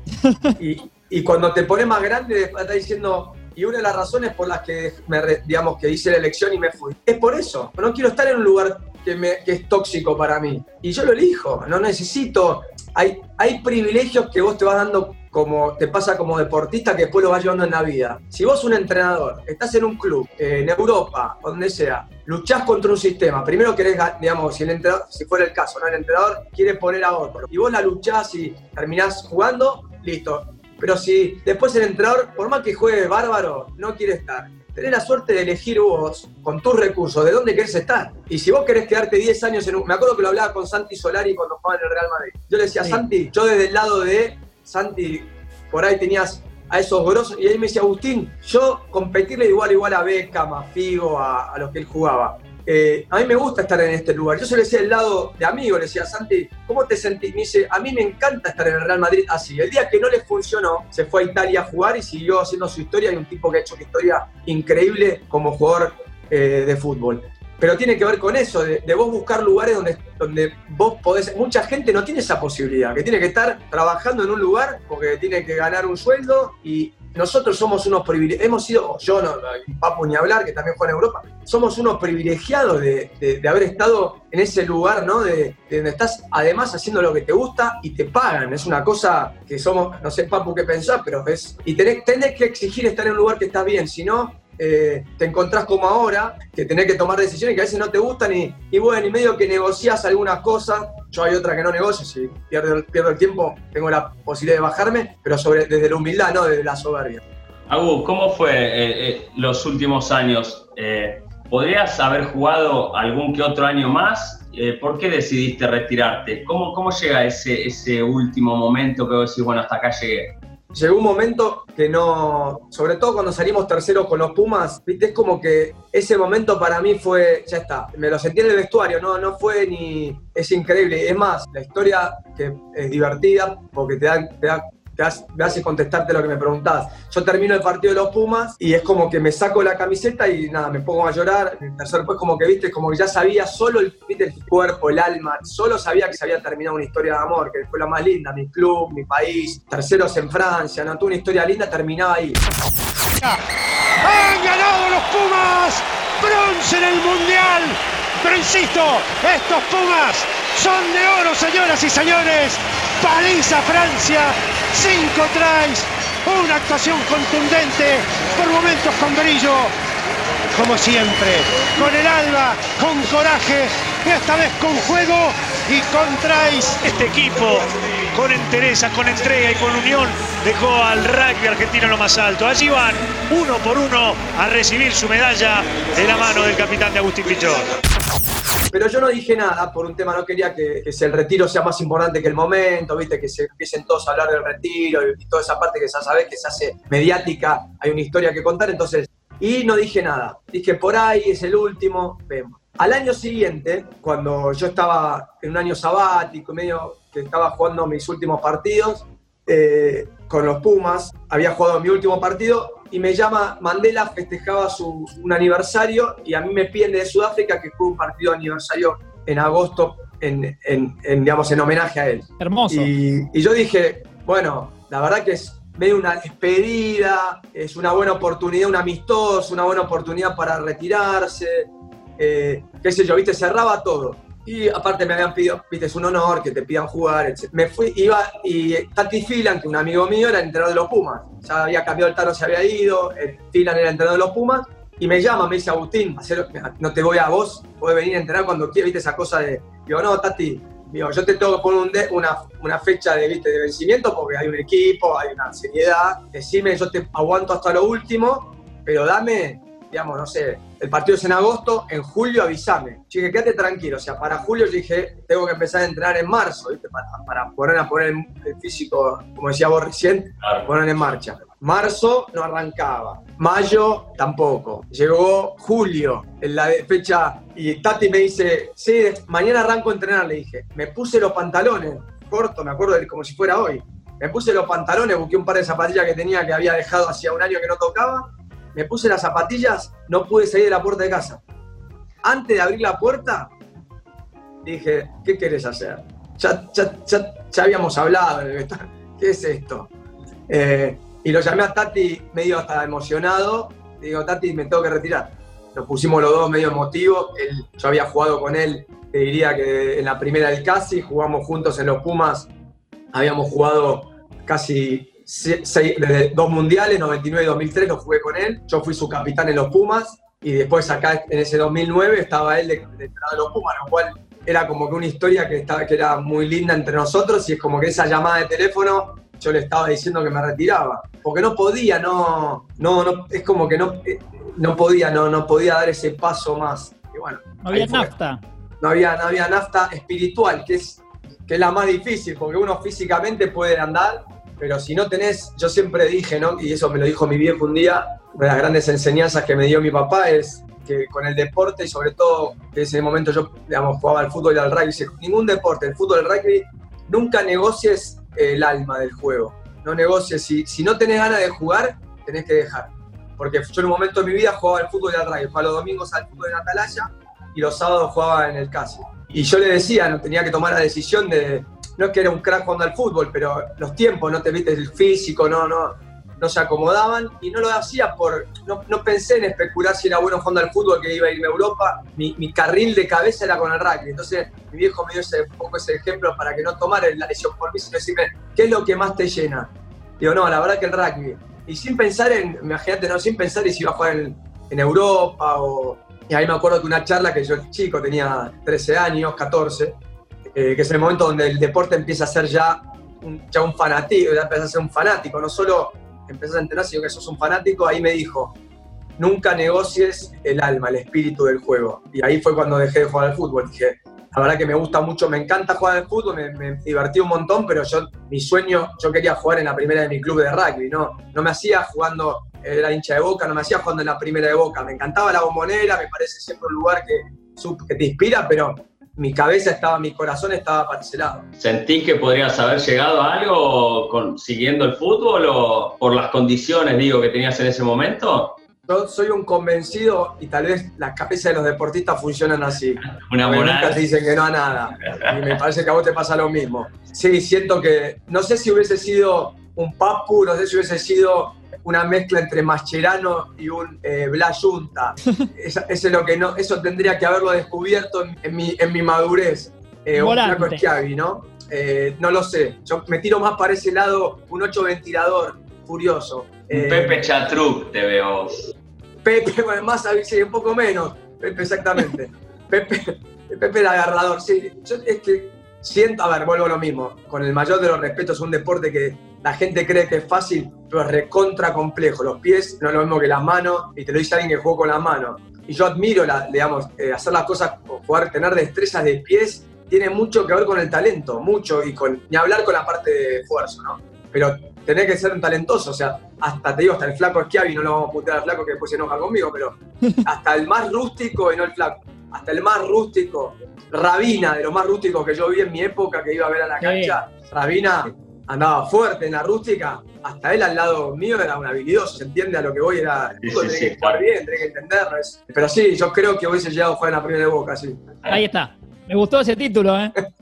y, y cuando te pones más grande, estás diciendo, y una de las razones por las que, me, digamos, que hice la elección y me fui, es por eso. No quiero estar en un lugar que, me- que es tóxico para mí. Y yo lo elijo, no necesito. Hay, hay privilegios que vos te vas dando como te pasa como deportista que después lo vas llevando en la vida. Si vos un entrenador, estás en un club, eh, en Europa, donde sea, luchás contra un sistema, primero querés, ga- digamos, si, el entrenador, si fuera el caso, ¿no? el entrenador quiere poner a otro, y vos la luchás y terminás jugando, listo. Pero si después el entrenador, por más que juegue bárbaro, no quiere estar, tenés la suerte de elegir vos, con tus recursos, de dónde querés estar. Y si vos querés quedarte 10 años en un... Me acuerdo que lo hablaba con Santi Solari cuando jugaba en el Real Madrid. Yo le decía, Sí. Santi, yo desde el lado de Santi, por ahí tenías a esos grosos, y él me decía, Agustín, yo competirle igual igual a Beckham, a Figo, a, a los que él jugaba. Eh, a mí me gusta estar en este lugar. Yo se lo decía del lado de amigo, le decía, Santi, ¿cómo te sentís? Me dice, a mí me encanta estar en el Real Madrid así. El día que no le funcionó, se fue a Italia a jugar y siguió haciendo su historia. Hay un tipo que ha hecho una historia increíble como jugador eh, de fútbol. Pero tiene que ver con eso, de, de vos buscar lugares donde, donde vos podés... Mucha gente no tiene esa posibilidad, que tiene que estar trabajando en un lugar porque tiene que ganar un sueldo y nosotros somos unos privilegiados, hemos sido, yo no, Papu ni hablar, que también juega en Europa, somos unos privilegiados de, de- haber estado en ese lugar, ¿no? De, de donde estás además haciendo lo que te gusta y te pagan. Es una cosa que somos, no sé, Papu, qué pensás, pero es... Y tenés, tenés que exigir estar en un lugar que estás bien, si no, eh, te encontrás como ahora, que tenés que tomar decisiones que a veces no te gustan y, y bueno, y medio que negociás algunas cosas. Yo hay otra que no negocio, si pierdo, el- tiempo, tengo la posibilidad de bajarme, pero sobre, desde la humildad, no desde la soberbia. Agus, ¿cómo fue eh, eh, los últimos años? Eh, ¿Podrías haber jugado algún que otro año más? ¿Por qué decidiste retirarte? ¿Cómo, cómo llega ese, ese último momento que vos decís, bueno, hasta acá llegué? Llegó un momento que no, sobre todo cuando salimos terceros con los Pumas, viste, es como que ese momento para mí fue, ya está, me lo sentí en el vestuario, no, no fue ni, es increíble, es más, la historia que es divertida porque te da, te da, me hace contestarte lo que me preguntabas. Yo termino el partido de los Pumas y es como que me saco la camiseta y nada, me pongo a llorar. El tercer pues como que viste, como que ya sabía solo el, el cuerpo, el alma, solo sabía que se había terminado una historia de amor, que fue la más linda, mi club, mi país, terceros en Francia, no tuve una historia linda, terminaba ahí. Han ganado los Pumas, bronce en el Mundial. Pero insisto, estos Pumas son de oro, señoras y señores. París a Francia, cinco tries, una actuación contundente, por momentos con brillo, como siempre, con el alma, con coraje, esta vez con juego y con tries. Este equipo, con entereza, con entrega y con unión, dejó al rugby argentino lo más alto. Allí van uno por uno a recibir su medalla de la mano del capitán de Agustín Pichot. Pero yo no dije nada por un tema, no quería que, el retiro sea más importante que el momento, viste, que se empiecen todos a hablar del retiro y, toda esa parte que ya sabes que se hace mediática, hay una historia que contar, entonces, y no dije nada. Dije, por ahí es el último, vemos. Al año siguiente, cuando yo estaba en un año sabático, medio que estaba jugando mis últimos partidos, eh, con los Pumas, había jugado mi último partido y me llama Mandela, festejaba su un aniversario y a mí me piden de Sudáfrica que juegue un partido de aniversario en agosto en, en, digamos, en homenaje a él. Hermoso. Y, yo dije, bueno, la verdad que es medio una despedida, es una buena oportunidad, un amistoso, una buena oportunidad para retirarse, eh, qué sé yo, viste, cerraba todo. Y aparte me habían pedido, viste, es un honor que te pidan jugar, etc. Me fui, iba, y Tati Filan, que un amigo mío era entrenador de los Pumas. Ya había cambiado el Tano, se había ido, Filan era entrenador de los Pumas. Y me llama, me dice, Agustín, no te voy a vos, puedes venir a entrenar cuando quieras, viste, esa cosa de, digo, no, Tati, digo, yo te tengo que poner un una, una, fecha de, ¿viste? de vencimiento porque hay un equipo, hay una seriedad. Decime, yo te aguanto hasta lo último, pero dame digamos, no sé, el partido es en agosto, en julio avísame. Yo dije, quédate tranquilo, o sea, para julio yo dije, tengo que empezar a entrenar en marzo, ¿viste? Para, para poner a poner el físico, como decía vos recién, poner en marcha. Marzo no arrancaba, mayo tampoco. Llegó julio, en la fecha, y Tati me dice, sí, mañana arranco a entrenar, le dije. Me puse los pantalones, corto, me acuerdo como si fuera hoy. Me puse los pantalones, busqué un par de zapatillas que tenía que había dejado hacía un año que no tocaba me puse las zapatillas, no pude salir de la puerta de casa. Antes de abrir la puerta, dije, ¿qué querés hacer? Ya, ya, habíamos hablado, ¿qué es esto? Eh, y lo llamé a Tati medio hasta emocionado, digo, Tati, me tengo que retirar. Nos pusimos los dos medio emotivos, él, yo había jugado con él, te diría que en la primera del Casi, jugamos juntos en los Pumas, habíamos jugado casi desde dos mundiales, 99 y 2003, lo jugué con él. Yo fui su capitán en los Pumas y después acá en ese 2009 estaba él de, de de los Pumas, lo cual era como que una historia que, estaba, que era muy linda entre nosotros y es como que esa llamada de teléfono yo le estaba diciendo que me retiraba, porque no podía, no, no, no es como que no, eh, no podía, no, no podía dar ese paso más. Y bueno, no había nafta. No había, no había nafta espiritual, que es, que es la más difícil, porque uno físicamente puede andar, pero si no tenés, yo siempre dije, ¿no? Y eso me lo dijo mi viejo un día, una de las grandes enseñanzas que me dio mi papá es que con el deporte y sobre todo en ese momento yo, digamos, jugaba al fútbol y al rugby, ningún deporte, el fútbol y el rugby, nunca negocies el alma del juego. No negocies, si, si no tenés ganas de jugar, tenés que dejar. Porque yo en un momento de mi vida jugaba al fútbol al rugby, jugaba los domingos al fútbol en Atalaya y los sábados jugaba en el Casi. Y yo le decía, no tenía que tomar la decisión de, no es que era un crack jugando al fútbol, pero los tiempos, no te viste el físico, no, no, no se acomodaban y no lo hacía por, no, no, pensé en especular si era bueno jugando al fútbol que iba a irme a Europa, mi, mi carril de cabeza era con el rugby, entonces mi viejo me dio ese, ese ejemplo para que no tomara la lesión por mí, sino decirme, ¿qué es lo que más te llena? Digo, no, la verdad que el rugby. Y sin pensar en, imagínate, no, sin pensar en si iba a jugar en, en Europa o... Y ahí me acuerdo que una charla que yo chico, tenía 13 años, 14, eh, que es el momento donde el deporte empieza a ser ya un, ya un fanático, ya empieza a ser un fanático, no solo empiezas a entrenar, sino que sos un fanático, ahí me dijo, nunca negocies el alma, el espíritu del juego. Y ahí fue cuando dejé de jugar al fútbol. Dije, la verdad que me gusta mucho, me encanta jugar al fútbol, me, divertí un montón, pero yo, mi sueño, yo quería jugar en la primera de mi club de rugby, ¿no? No me hacía jugando, era hincha de boca, no me hacía jugando en la primera de boca. Me encantaba la bombonera, me parece siempre un lugar que, que te inspira, pero mi cabeza estaba, mi corazón estaba para ese lado. ¿Sentís que podrías haber llegado a algo con, siguiendo el fútbol o por las condiciones, digo, que tenías en ese momento? Yo soy un convencido y tal vez las cabezas de los deportistas funcionan así. (laughs) Una. Nunca te dicen que no a nada. Y me parece que a vos te pasa lo mismo. Sí, siento que, no sé si hubiese sido un Papu, no sé si hubiese sido una mezcla entre Mascherano y un eh, Blas Junta. (laughs) Ese es lo que no, eso tendría que haberlo descubierto en, en mi, en mi madurez. Eh, un Volante. flaco Schiavi, ¿no? Eh, no lo sé. Yo me tiro más para ese lado, un 8 ventilador, furioso. Eh, Pepe Chatruc te veo. Pepe, (laughs) bueno, más, sí, un poco menos. Pepe, exactamente. (laughs) Pepe, Pepe el agarrador, sí. Yo es que siento, a ver, vuelvo a lo mismo. Con el mayor de los respetos, es un deporte que la gente cree que es fácil, pero es recontra complejo. Los pies no es lo mismo que las manos, y te lo dice alguien que jugó con las manos. Y yo admiro, la, digamos, eh, hacer las cosas, jugar, tener destrezas de pies, tiene mucho que ver con el talento, mucho, y con, ni hablar con la parte de esfuerzo, ¿no? Pero tenés que ser un talentoso, o sea, hasta te digo, hasta el flaco Schiavi, no lo vamos a putear al flaco que después se enoja conmigo, pero (laughs) hasta el más rústico y no el flaco, hasta el más rústico, Rabina, de los más rústicos que yo vi en mi época, que iba a ver a la cancha, Rabina andaba fuerte en la rústica, hasta él al lado mío era un habilidoso, ¿se entiende a lo que voy? Era, Sí, sí, tenés sí, que jugar claro. bien, tenés que entenderlo, es- pero sí, yo creo que hubiese llegado a jugar en la primera de Boca, sí. Ahí está. Me gustó ese título, ¿eh? (laughs)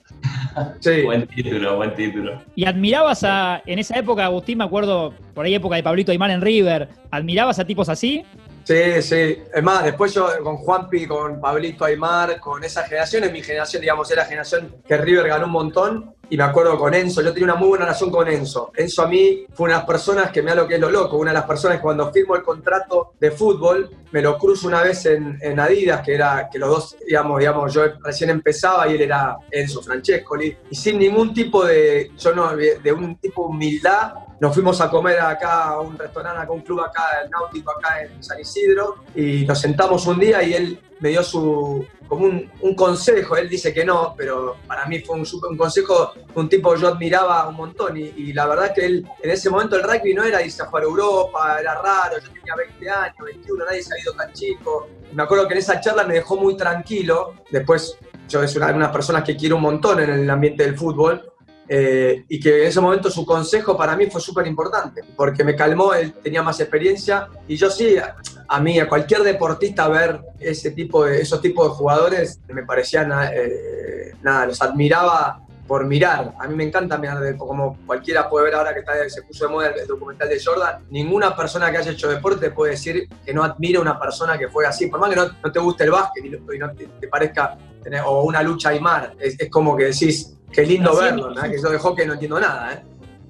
Sí. Buen título, buen título. Y admirabas a, en esa época, Agustín, me acuerdo, por ahí época de Pablito Aymar en River, ¿admirabas a tipos así? Sí, sí. Es más, después yo con Juanpi, con Pablito Aymar, con esa generación, es mi generación, digamos, era la generación que River ganó un montón. Y me acuerdo con Enzo, yo tenía una muy buena relación con Enzo. Enzo a mí fue una de las personas que me da lo que es lo loco, una de las personas que cuando firmo el contrato de fútbol, me lo cruzo una vez en, en Adidas, que era que los dos, digamos, digamos, yo recién empezaba y él era Enzo Francescoli. Y sin ningún tipo de, yo no, de un tipo de humildad, nos fuimos a comer acá a un restaurante, a un club acá, el náutico acá en San Isidro, y nos sentamos un día y él me dio su, como un, consejo, él dice que no, pero para mí fue un, super- un consejo un tipo que yo admiraba un montón, y, la verdad que él, en ese momento el rugby no era irse a jugar a Europa, era raro, yo tenía 20 años, 21, nadie se ha ido tan chico, me acuerdo que en esa charla me dejó muy tranquilo, después yo es una de las personas que quiero un montón en el ambiente del fútbol, eh, y que en ese momento su consejo para mí fue súper importante, porque me calmó, él tenía más experiencia y yo sí, a, a mí, a cualquier deportista ver ese tipo de, esos tipos de jugadores me parecían, eh, nada, los admiraba por mirar. A mí me encanta mirar, como cualquiera puede ver ahora que está, se puso de moda el, documental de Jordan, ninguna persona que haya hecho deporte puede decir que no admire a una persona que fue así, por más que no, no te guste el básquet y no te, te parezca tener, o una lucha Aymar, es, es como que decís, qué lindo Así verlo. ¿verdad? que yo de hockey no entiendo nada, ¿eh?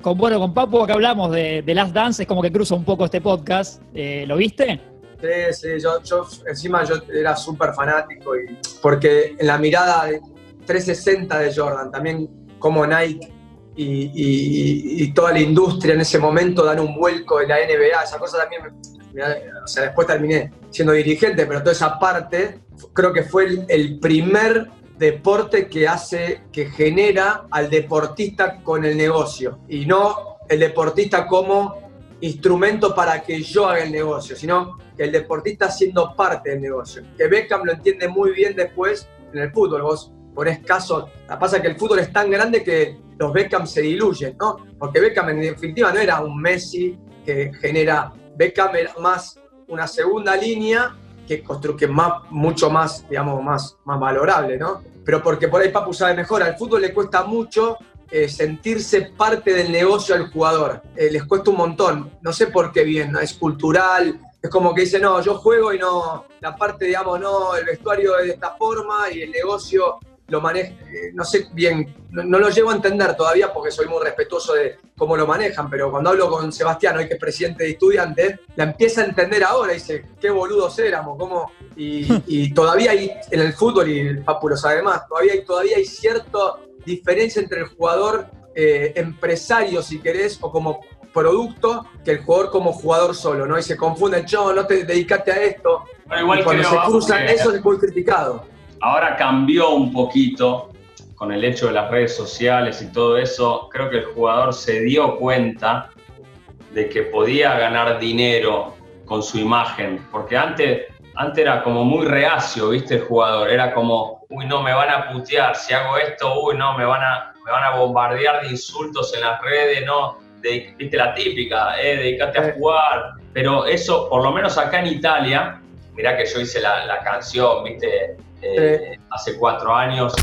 Con, bueno, con Papu acá hablamos de, de Last Dance, es como que cruza un poco este podcast. Eh, ¿Lo viste? Sí, sí, yo, yo encima yo era súper fanático y porque en la mirada de 360 de Jordan, también como Nike y, y- y- y toda la industria en ese momento dan un vuelco de la NBA, esa cosa también, me- me- o sea, después terminé siendo dirigente, pero toda esa parte creo que fue el, el primer deporte que hace, que genera al deportista con el negocio y no el deportista como instrumento para que yo haga el negocio, sino que el deportista siendo parte del negocio. Que Beckham lo entiende muy bien después en el fútbol. Vos ponés caso, la pasa que el fútbol es tan grande que los Beckham se diluyen, ¿no? Porque Beckham en definitiva no era un Messi que genera, Beckham era más una segunda línea que construye más, mucho más, digamos, más, más valorable, ¿no? Pero porque por ahí Papu sabe mejor, al fútbol le cuesta mucho eh, sentirse parte del negocio al jugador. Eh, les cuesta un montón. No sé por qué bien, ¿no? es cultural. Es como que dice, no, yo juego y no, la parte, digamos, no, el vestuario es de esta forma y el negocio lo maneja, eh, no sé bien, no, no lo llego a entender todavía porque soy muy respetuoso de cómo lo manejan, pero cuando hablo con Sebastián, hoy que es presidente de estudiantes, la empieza a entender ahora, dice, qué boludos éramos, cómo, y, y (laughs) todavía hay en el fútbol, y el Papu lo sabe más, todavía hay, todavía hay cierta diferencia entre el jugador eh, empresario, si querés, o como producto, que el jugador como jugador solo, ¿no? Y se confunden, yo, no te dedicaste a esto, Bueno, igual y cuando creo, se cruzan que eso es muy criticado. Ahora cambió un poquito con el hecho de las redes sociales y todo eso. Creo que el jugador se dio cuenta de que podía ganar dinero con su imagen, porque antes antes era como muy reacio, ¿viste? El jugador. Era como, uy, no, me van a putear. Si hago esto, uy, no, me van a, me van a bombardear de insultos en las redes, no. viste la típica, eh, dedicate a jugar. Pero eso, por lo menos acá en Italia, mirá que yo hice la, canción, viste, eh, hace cuatro años.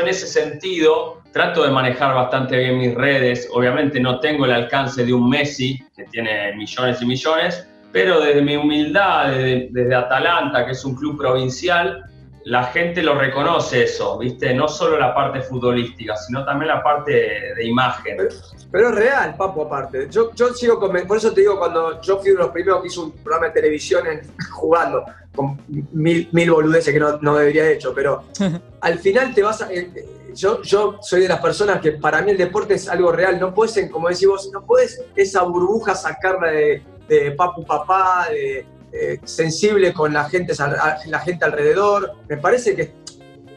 en ese sentido trato de manejar bastante bien mis redes. Obviamente no tengo el alcance de un Messi, que tiene millones y millones, pero desde mi humildad, desde, Atalanta, que es un club provincial, la gente lo reconoce eso, ¿viste? No solo la parte futbolística, sino también la parte de, imagen. Pero, es real, Papo, aparte. Yo, yo sigo con... Por eso te digo, cuando yo fui uno de los primeros que hizo un programa de televisión jugando, con mil, mil boludeces que no, no debería haber hecho, pero (laughs) al final te vas a... Eh, yo, yo soy de las personas que para mí el deporte es algo real, no puedes, como decís vos, no puedes esa burbuja sacarla de, de papu papá, de, sensible con la gente, la gente alrededor. Me parece que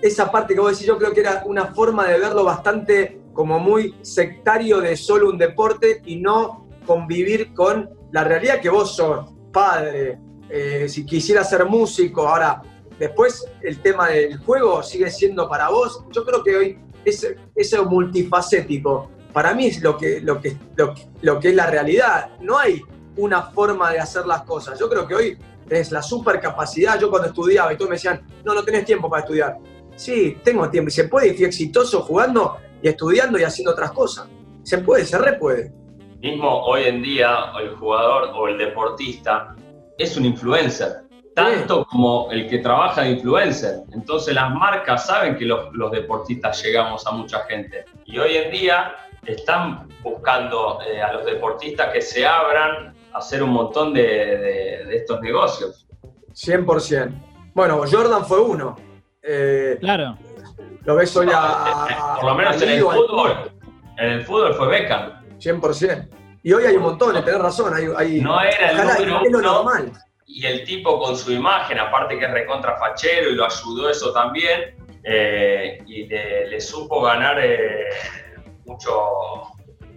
esa parte que vos decís, yo creo que era una forma de verlo bastante como muy sectario de solo un deporte y no convivir con la realidad que vos sos, padre, eh, si quisiera ser músico, ahora, después el tema del juego sigue siendo para vos. Yo creo que hoy ese, ese multifacético, para mí es lo que, lo, que, lo, que es la realidad. No hay una forma de hacer las cosas. Yo creo que hoy es la supercapacidad. Yo cuando estudiaba y todos me decían, no, no tenés tiempo para estudiar. Sí, tengo tiempo y se puede y fui exitoso jugando y estudiando y haciendo otras cosas. Se puede, se re puede. Mismo hoy en día el jugador o el deportista es un influencer, tanto como el que trabaja de influencer. Entonces las marcas saben que los, deportistas llegamos a mucha gente. Y hoy en día están buscando eh, a los deportistas que se abran hacer un montón de, estos negocios. 100%. Bueno, Jordan fue uno. Eh, claro. Lo ves hoy a, Por lo menos en el fútbol. En el fútbol fue Beckham. 100%. Y hoy hay un montón, tenés razón. Hay, no era el número normal. Y el tipo con su imagen, aparte que es recontra fachero y lo ayudó eso también, eh, y le, supo ganar eh, mucho,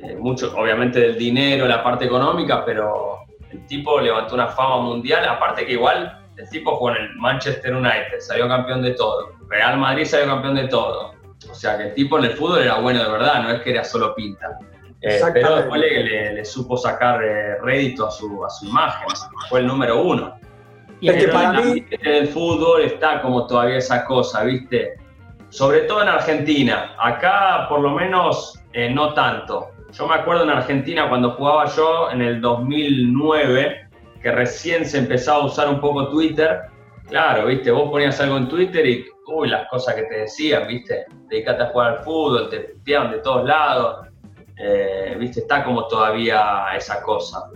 eh, mucho, obviamente del dinero, la parte económica, pero el tipo levantó una fama mundial, aparte que igual el tipo fue en el Manchester United, salió campeón de todo, Real Madrid salió campeón de todo. O sea que el tipo en el fútbol era bueno de verdad, no es que era solo pinta. Eh, pero después le, supo sacar eh, rédito a su, a su imagen, fue el número uno. Y es que para mí en el fútbol está como todavía esa cosa, ¿viste? Sobre todo en Argentina. Acá por lo menos eh, no tanto. Yo me acuerdo en Argentina cuando jugaba yo en el 2009, que recién se empezaba a usar un poco Twitter. Claro, ¿viste? Vos ponías algo en Twitter y, uy, las cosas que te decían, ¿viste? Dedicate a jugar al fútbol, te puteaban de todos lados eh, ¿viste? Está como todavía esa cosa.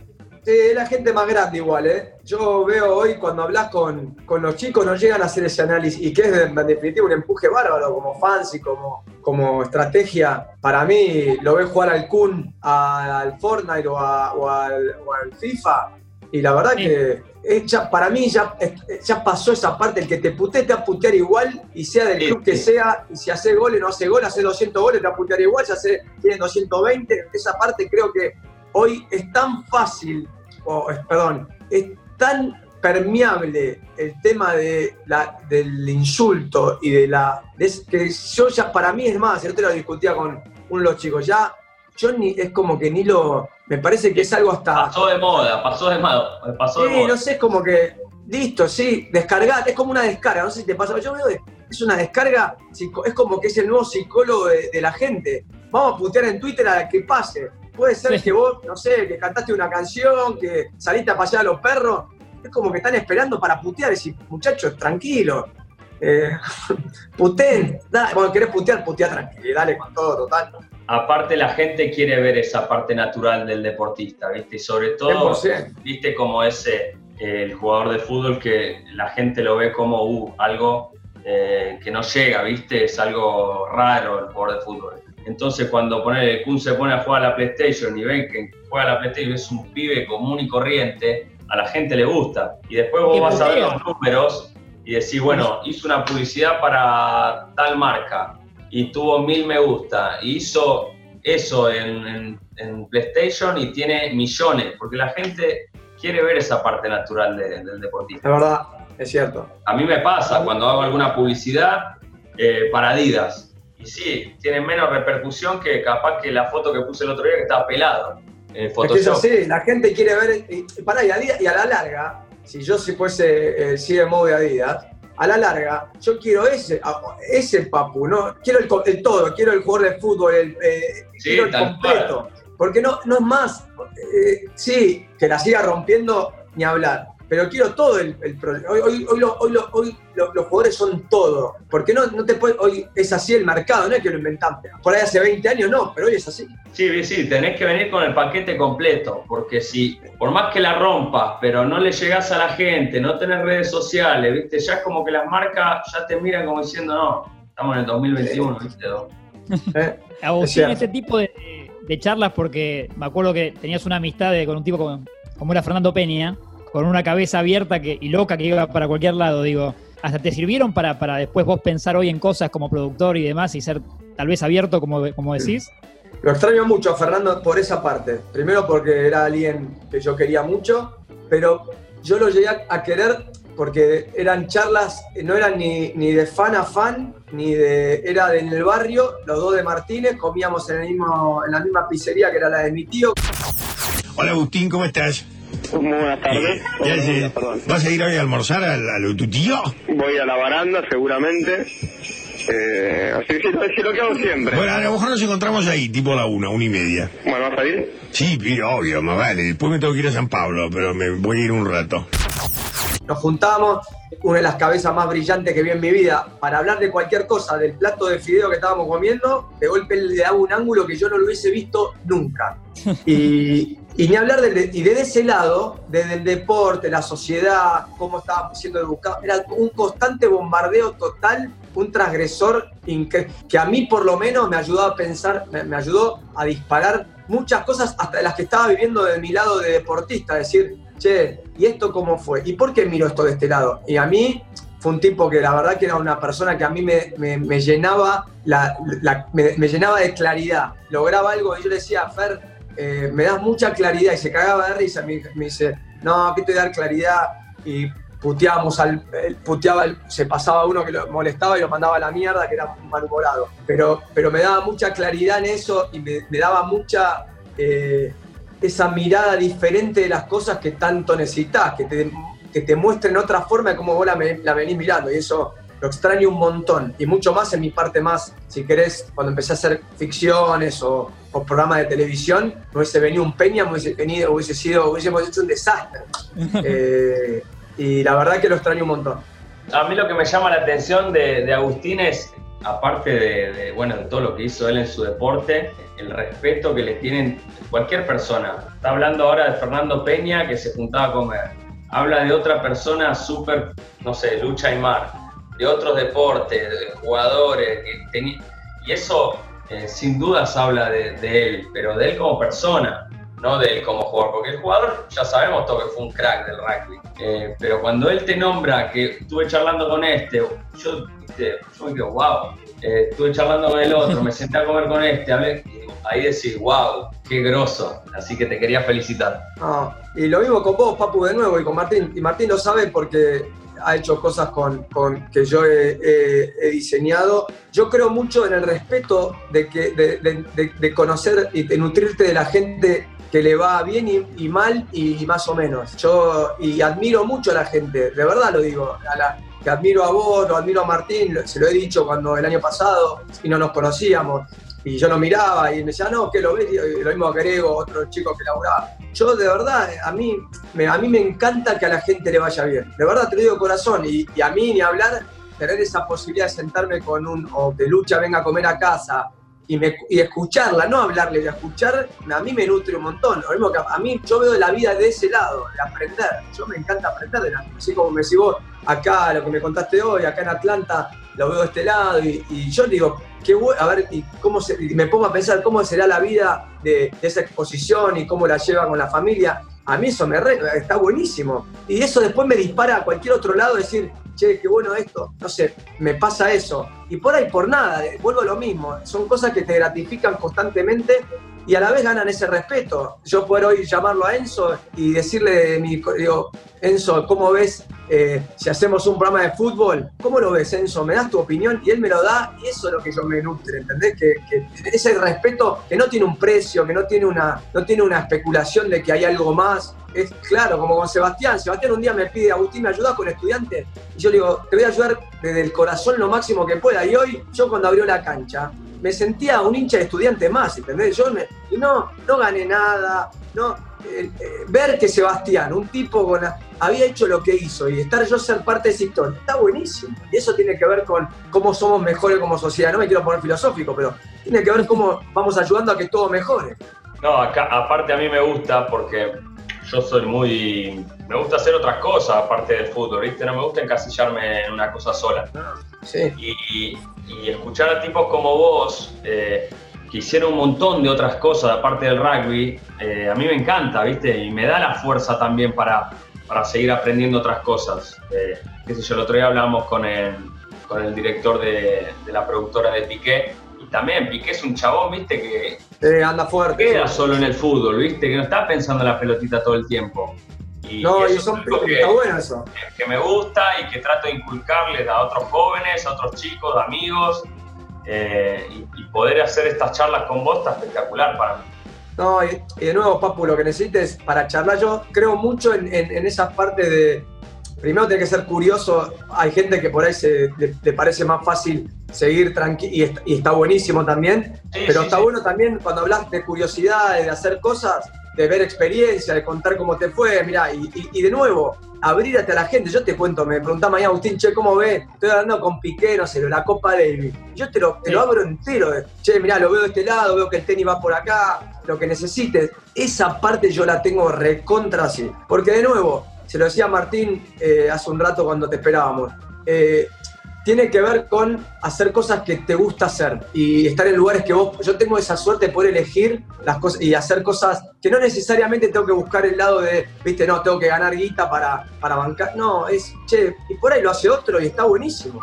Sí, la gente más grande igual, ¿eh? Yo veo hoy cuando hablas con, con, los chicos no llegan a hacer ese análisis y que es en, definitiva un empuje bárbaro como fans y como, como estrategia. Para mí lo ves jugar al Kun, al Fortnite o, o, al, o al FIFA y la verdad que para mí ya, ya pasó esa parte, el que te putee te va a putear igual, y sea del club que sea, y si hace goles no hace gol, hace 200 goles te va a putear igual, si hace, tiene 220, esa parte creo que hoy es tan fácil, o perdón, es tan permeable el tema de la, del insulto y de la... que yo ya, para mí es más, el otro lo discutía con uno de los chicos, ya yo ni, es como que ni lo. Me parece que es algo hasta. Pasó de moda, pasó de moda. Pasó sí, no sé, es como que. Listo, sí, descargar, es como una descarga, no sé si te pasa. Yo veo, es una descarga, es como que es el nuevo psicólogo de, la gente. Vamos a putear en Twitter a que pase. Puede ser que vos, no sé, que cantaste una canción, que saliste a pasear a los perros. Es como que están esperando para putear. Y decir, muchachos, tranquilo. Eh, (laughs) puteen. bueno, querés putear, putea tranquilo. Dale con todo, total aparte la gente quiere ver esa parte natural del deportista, ¿viste? Y sobre todo, ¿viste? Como ese, eh, el jugador de fútbol que la gente lo ve como uh, algo eh, que no llega, ¿viste? Es algo raro el jugador de fútbol. Entonces cuando pone, el Kun se pone a jugar a la PlayStation y ven que juega a la PlayStation es un pibe común y corriente, a la gente le gusta. Y después vos vas a ver los números y decís, bueno, hizo una publicidad para tal marca y tuvo mil me gusta, y hizo eso en, en- en PlayStation y tiene millones, porque la gente quiere ver esa parte natural de- del deportista. Es verdad, es cierto. A mí me pasa cuando hago alguna publicidad eh, para Adidas. Y sí, tiene menos repercusión que capaz que la foto que puse el otro día que estaba pelado. En Es que es Photoshop. así, la gente quiere ver. Y, pará, y a, y a la larga, si yo si fuese el CMO de Adidas, a la larga, yo quiero ese, ese papu, ¿no? Quiero el, todo, quiero el jugador de fútbol, el, eh, Sí, quiero el completo. Porque no, no es más, eh, sí, que la siga rompiendo ni hablar. Pero quiero todo el, el Hoy, hoy, hoy, lo- hoy lo- hoy lo- los jugadores son todo. Porque no, no te puede, hoy es así el mercado, no es que lo inventamos. Por ahí hace 20 años no, pero hoy es así. Sí, sí, tenés que venir con el paquete completo, porque si, por más que la rompas, pero no le llegás a la gente, no tenés redes sociales, ¿viste? Ya es como que las marcas ya te miran como diciendo, no, estamos en el 2021, ¿viste? ¿eh? Agustín, este tipo de, de charlas, porque me acuerdo que tenías una amistad de- con un tipo como, como era Fernando Peña, con una cabeza abierta que, y loca que iba para cualquier lado, digo, ¿hasta te sirvieron para, para después vos pensar hoy en cosas como productor y demás y ser tal vez abierto, como, como decís? Lo extraño mucho a Fernando por esa parte. Primero porque era alguien que yo quería mucho, pero yo lo llegué a- querer porque eran charlas, no eran ni, ni de fan a fan, ni de. Era de en el barrio, los dos de Martínez, comíamos en, el mismo, en la misma pizzería que era la de mi tío. Hola Agustín, ¿cómo estás? Muy buenas tardes. Ya perdón. ¿Vas a ir hoy a almorzar a, a lo de tu tío? Voy a la baranda seguramente. Eh, así que es lo que hago siempre. Bueno, a lo mejor nos encontramos ahí, tipo a la una, una y media. Bueno, ¿vas a ir? Sí, pero obvio, más vale. Después me tengo que ir a San Pablo, pero me voy a ir un rato. Nos juntamos, una de las cabezas más brillantes que vi en mi vida, para hablar de cualquier cosa, del plato de fideo que estábamos comiendo, de golpe le daba un ángulo que yo no lo hubiese visto nunca. Y, ni hablar del, y desde ese lado, desde el deporte, la sociedad, cómo estábamos siendo educados, era un constante bombardeo total, un transgresor que a mí por lo menos me ayudó a pensar, me, ayudó a disparar muchas cosas, hasta de las que estaba viviendo de mi lado de deportista, decir, che, ¿y esto cómo fue? ¿Y por qué miro esto de este lado? Y a mí fue un tipo que la verdad que era una persona que a mí me, me- llenaba, me llenaba de claridad. Lograba algo y yo le decía, Fer, eh, me das mucha claridad y se cagaba de risa. Me, me dice, no, aquí te voy a dar claridad. Y puteábamos al, puteaba, se pasaba uno que lo molestaba y lo mandaba a la mierda, que era malhumorado. Pero, pero me daba mucha claridad en eso y me, daba mucha eh, esa mirada diferente de las cosas que tanto necesitas, que te, que te muestren otra forma de cómo vos la, la venís mirando. Y eso lo extraño un montón. Y mucho más en mi parte más, si querés, cuando empecé a hacer ficciones o, o programas de televisión, me hubiese venido un peña, me hubiese venido, hubiese sido, hubiésemos hecho un desastre. (laughs) Eh, y la verdad que lo extraño un montón. A mí lo que me llama la atención de, de Agustín es, aparte de, de, bueno, de todo lo que hizo él en su deporte, el respeto que le tienen cualquier persona. Está hablando ahora de Fernando Peña que se juntaba a comer. Habla de otra persona súper, no sé, lucha y mar, de otros deportes, de jugadores. que y eso eh, sin dudas habla de, él, pero de él como persona, no de él como jugador. Porque el jugador ya sabemos todo que fue un crack del rugby. Eh, pero cuando él te nombra que estuve charlando con este, yo, me quedo, wow. Eh, estuve charlando con el otro, me senté a comer con este, ahí decís, wow, qué grosso. Así que te quería felicitar. No, y lo mismo con vos, Papu, de nuevo, y con Martín. Y Martín lo sabe porque ha hecho cosas con, con que yo he, he- he diseñado. Yo creo mucho en el respeto de, conocer y de nutrirte de la gente que le va bien y, y mal y, más o menos. Yo y admiro mucho a la gente, de verdad lo digo. Admiro a vos, lo admiro a Martín, se lo he dicho cuando el año pasado y no nos conocíamos. Y yo lo miraba y me decía, no, que lo ves, y lo mismo Grego, otro chico que laburaba. Yo de verdad, a mí, me, a mí me encanta que a la gente le vaya bien. De verdad te lo digo corazón. Y, y a mí ni hablar, tener esa posibilidad de sentarme con un, o que Lucha venga a comer a casa y, me, escucharla, no hablarle, escuchar, a mí me nutre un montón. A, mí, yo veo la vida de ese lado, de aprender. Yo me encanta aprender de la Así como me vos, acá, lo que me contaste hoy, acá en Atlanta, lo veo de este lado y, yo digo, qué a ver, y cómo se- y me pongo a pensar cómo será la vida de, de esa exposición y cómo la lleva con la familia. a mí eso me re- está buenísimo. Y eso después me dispara a cualquier otro lado, decir, che, qué bueno esto, no sé, me pasa eso. Y por ahí, por nada, eh, vuelvo a lo mismo, son cosas que te gratifican constantemente y a la vez ganan ese respeto. Yo poder hoy llamarlo a Enzo y decirle, mi, digo, Enzo, ¿cómo ves eh, si hacemos un programa de fútbol? ¿Cómo lo ves, Enzo? ¿Me das tu opinión? Y él me lo da y eso es lo que yo me nutre, ¿entendés? Que, que ese respeto que no tiene un precio, que no tiene, una, no tiene una especulación de que hay algo más. Es claro, como con Sebastián. Sebastián un día me pide, Agustín, ¿me ayudas con estudiantes? Y yo le digo, te voy a ayudar desde el corazón lo máximo que pueda. Y hoy, yo cuando abrió la cancha, me sentía un hincha de estudiante más, ¿entendés? Yo me- no, no gané nada, no, eh, eh, ver que Sebastián, un tipo con había hecho lo que hizo y estar yo ser parte de esa historia, está buenísimo. Y eso tiene que ver con cómo somos mejores como sociedad. No me quiero poner filosófico, pero tiene que ver cómo vamos ayudando a que todo mejore. No, acá, aparte a mí me gusta porque yo soy muy... Me gusta hacer otras cosas aparte del fútbol, ¿viste? No me gusta encasillarme en una cosa sola. Sí. Y, y escuchar a tipos como vos, eh, que hicieron un montón de otras cosas aparte del rugby, eh, a mí me encanta, ¿viste? Y me da la fuerza también para, para seguir aprendiendo otras cosas. Eh, qué sé yo, el otro día hablábamos con el, con el director de, de la productora de Piqué, y también Piqué es un chabón, ¿viste? Que Eh, anda fuerte. queda solo en el fútbol, ¿viste? Que no está pensando en la pelotita todo el tiempo. Y, No, y eso son, es algo que, está bueno eso. que me gusta y que trato de inculcarles a otros jóvenes, a otros chicos, amigos. eh, y, y poder hacer estas charlas con vos está espectacular para mí. No, y, y de nuevo, Papu, lo que necesites para charlar, yo creo mucho en, en, en esa parte de. Primero tiene que ser curioso. Hay gente que por ahí se, le, le parece más fácil seguir tranquilo y, está- y está buenísimo también. Sí, pero sí, está sí. bueno también cuando hablas de curiosidad, de hacer cosas, de ver experiencia, de contar cómo te fue. Mirá, y, y- y de nuevo, abrirte a la gente. Yo te cuento, me preguntaba mañana, Agustín, che, ¿cómo ves? Estoy hablando con Piqué, no sé, la Copa Davis. Yo te lo, te lo abro entero. Che, mirá, lo veo de este lado, veo que el tenis va por acá, lo que necesites. Esa parte yo la tengo recontra así. Porque de nuevo, se lo decía Martín eh, hace un rato cuando te esperábamos. eh, tiene que ver con hacer cosas que te gusta hacer y estar en lugares que vos. Yo tengo esa suerte de poder elegir las cosas y hacer cosas que no necesariamente tengo que buscar el lado de, viste, no, tengo que ganar guita para, para bancar. No, es, che, y por ahí lo hace otro y está buenísimo.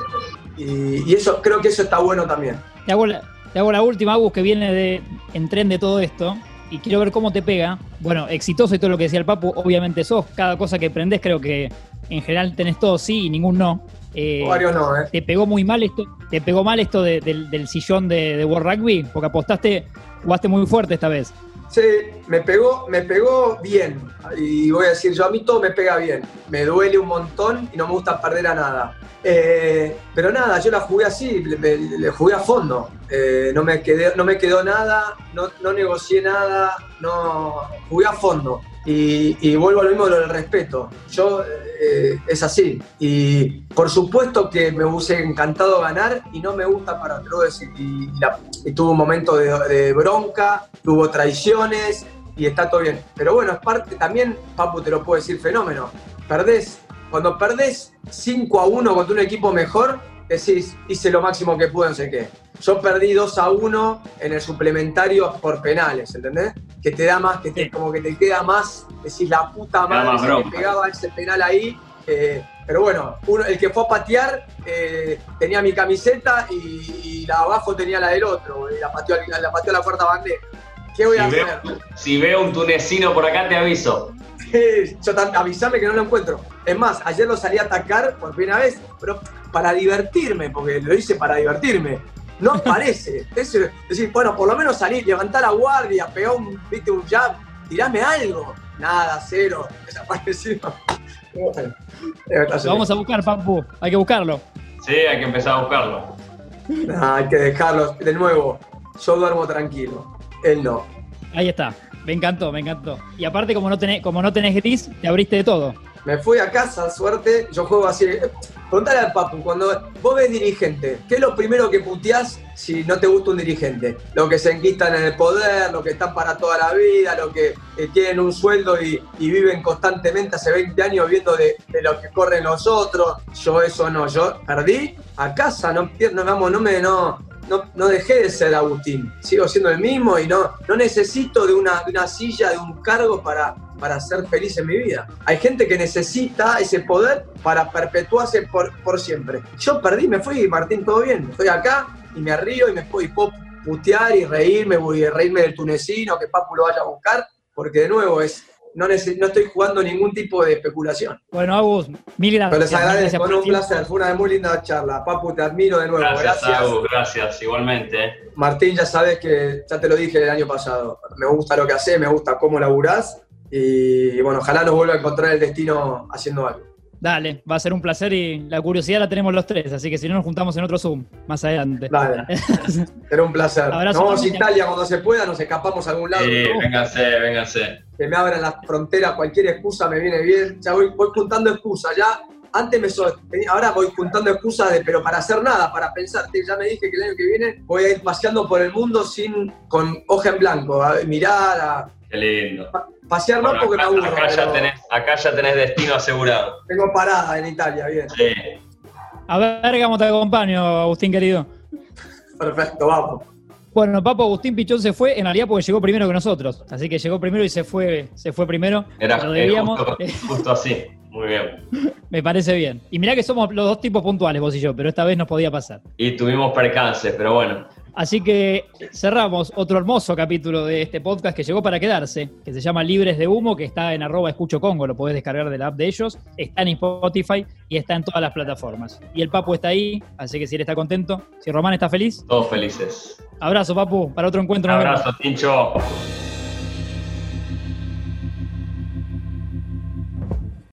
Y, eso, creo que eso está bueno también. Te hago la, te hago última, que viene de, en tren de todo esto. Y quiero ver cómo te pega. Bueno, exitoso y todo lo que decía el Papu, obviamente sos. Cada cosa que aprendés, creo que en general tenés todo sí y ningún no. Eh, Varios no, ¿eh? ¿Te pegó muy mal esto? ¿Te pegó mal esto de- del, del sillón de, de World Rugby? Porque apostaste, jugaste muy fuerte esta vez. Sí, me pegó, me pegó bien. Y voy a decir, yo a mí todo me pega bien. Me duele un montón y no me gusta perder a nada. Eh, pero nada, yo la jugué así, le, jugué a fondo. Eh, no, me quedé, no me quedó nada, no, no negocié nada, no jugué a fondo. Y, y vuelvo a lo mismo lo del respeto. Yo eh, es así. Y por supuesto que me hubiese encantado ganar y no me gusta para decir. Y, la- y tuvo un momento de, de bronca, tuvo traiciones y está todo bien. Pero bueno, es parte también, Papu te lo puedo decir, fenómeno. Perdés, cuando perdés 5 a 1 contra un equipo mejor, decís, hice lo máximo que pude, no sé qué. Yo perdí 2 a 1 en el suplementario por penales, ¿entendés? Que te da más, que te, Sí. como que te queda más, decís, la puta madre, más se me pegaba ese penal ahí. eh, pero bueno, uno- el que fue a patear eh, tenía mi camiseta y, y la abajo tenía la del otro, y la pateó, la, pateó a la cuarta bandera. ¿Qué voy a hacer? veo, si veo un tunecino por acá, te aviso. Yo avisame que no lo encuentro. Es más, ayer lo salí a atacar por primera vez, pero para divertirme, porque lo hice para divertirme. No (laughs) parece. Es decir, bueno, por lo menos salir, levantar la guardia, pegar un, viste, un jab, tirame algo. Nada, cero, desaparecido. (laughs) Bueno, eh, Lo vamos a buscar, Papu. Hay que buscarlo. Sí, hay que empezar a buscarlo. nah, hay que dejarlo. De nuevo, yo duermo tranquilo. Él no. Ahí está. Me encantó, me encantó. Y aparte, como no tenés, como no tenés gris, te abriste de todo. Me fui a casa, suerte, yo juego así. Preguntale al Papu, cuando vos ves dirigente, ¿qué es lo primero que puteás si no te gusta un dirigente? Lo que se enquistan en el poder, lo que están para toda la vida, lo que eh, tienen un sueldo y, viven constantemente hace 20 años viendo de, lo que corren los otros. Yo eso no, yo perdí a casa, no pierdo, vamos, no me, no, no dejé de ser Agustín, sigo siendo el mismo y no, no necesito de una, de una silla, de un cargo para, para ser feliz en mi vida. Hay gente que necesita ese poder para perpetuarse por, por siempre. Yo perdí, me fui, Martín, todo bien. Estoy acá y me río y me puedo, y puedo putear y reírme, voy a reírme del tunecino, que Papu lo vaya a buscar, porque de nuevo es no, no estoy jugando ningún tipo de especulación. Bueno, Agus, mil gracias. Pero les agradezco, un placer, fue una muy linda charla. Papu, te admiro de nuevo. Gracias, gracias. Agus, gracias, igualmente. Martín, ya sabes que, ya te lo dije el año pasado, me gusta lo que haces, me gusta cómo laburás, y bueno, ojalá nos vuelva a encontrar el destino haciendo algo. Dale, va a ser un placer y la curiosidad la tenemos los tres, así que si no nos juntamos en otro Zoom más adelante. Dale. (laughs) Será un placer. nos vamos a Italia cuando se pueda, nos escapamos a algún lado. Sí, véngase, véngase. Que me abran las fronteras, cualquier excusa me viene bien. Ya voy, voy juntando excusas, ya. Antes me so, ahora voy juntando excusas de, pero para hacer nada, para pensar. Ya me dije que el año que viene voy a ir paseando por el mundo sin, con hoja en blanco, a mirar, a, Qué lindo. pasear no porque acá, me aburro. Acá, ya tenés, acá ya tenés destino asegurado. Tengo parada en Italia, bien. Sí. A ver, cómo te acompaño, Agustín querido. Perfecto, vamos. Bueno, Papo Agustín Pichón se fue en realidad porque llegó primero que nosotros. Así que llegó primero y se fue, se fue primero. Era eh, justo, (laughs) justo, así. Muy bien. (laughs) Me parece bien. Y mirá que somos los dos tipos puntuales, vos y yo, pero esta vez nos podía pasar. Y tuvimos percances, pero bueno. Así que cerramos otro hermoso capítulo de este podcast que llegó para quedarse, que se llama Libres de Humo, que está en arroba escucho Congo, lo podés descargar de la app de ellos, está en Spotify y está en todas las plataformas. Y el Papu está ahí, así que si él está contento, si Román está feliz. Todos felices. Abrazo, Papu, para otro encuentro. abrazo, Tincho.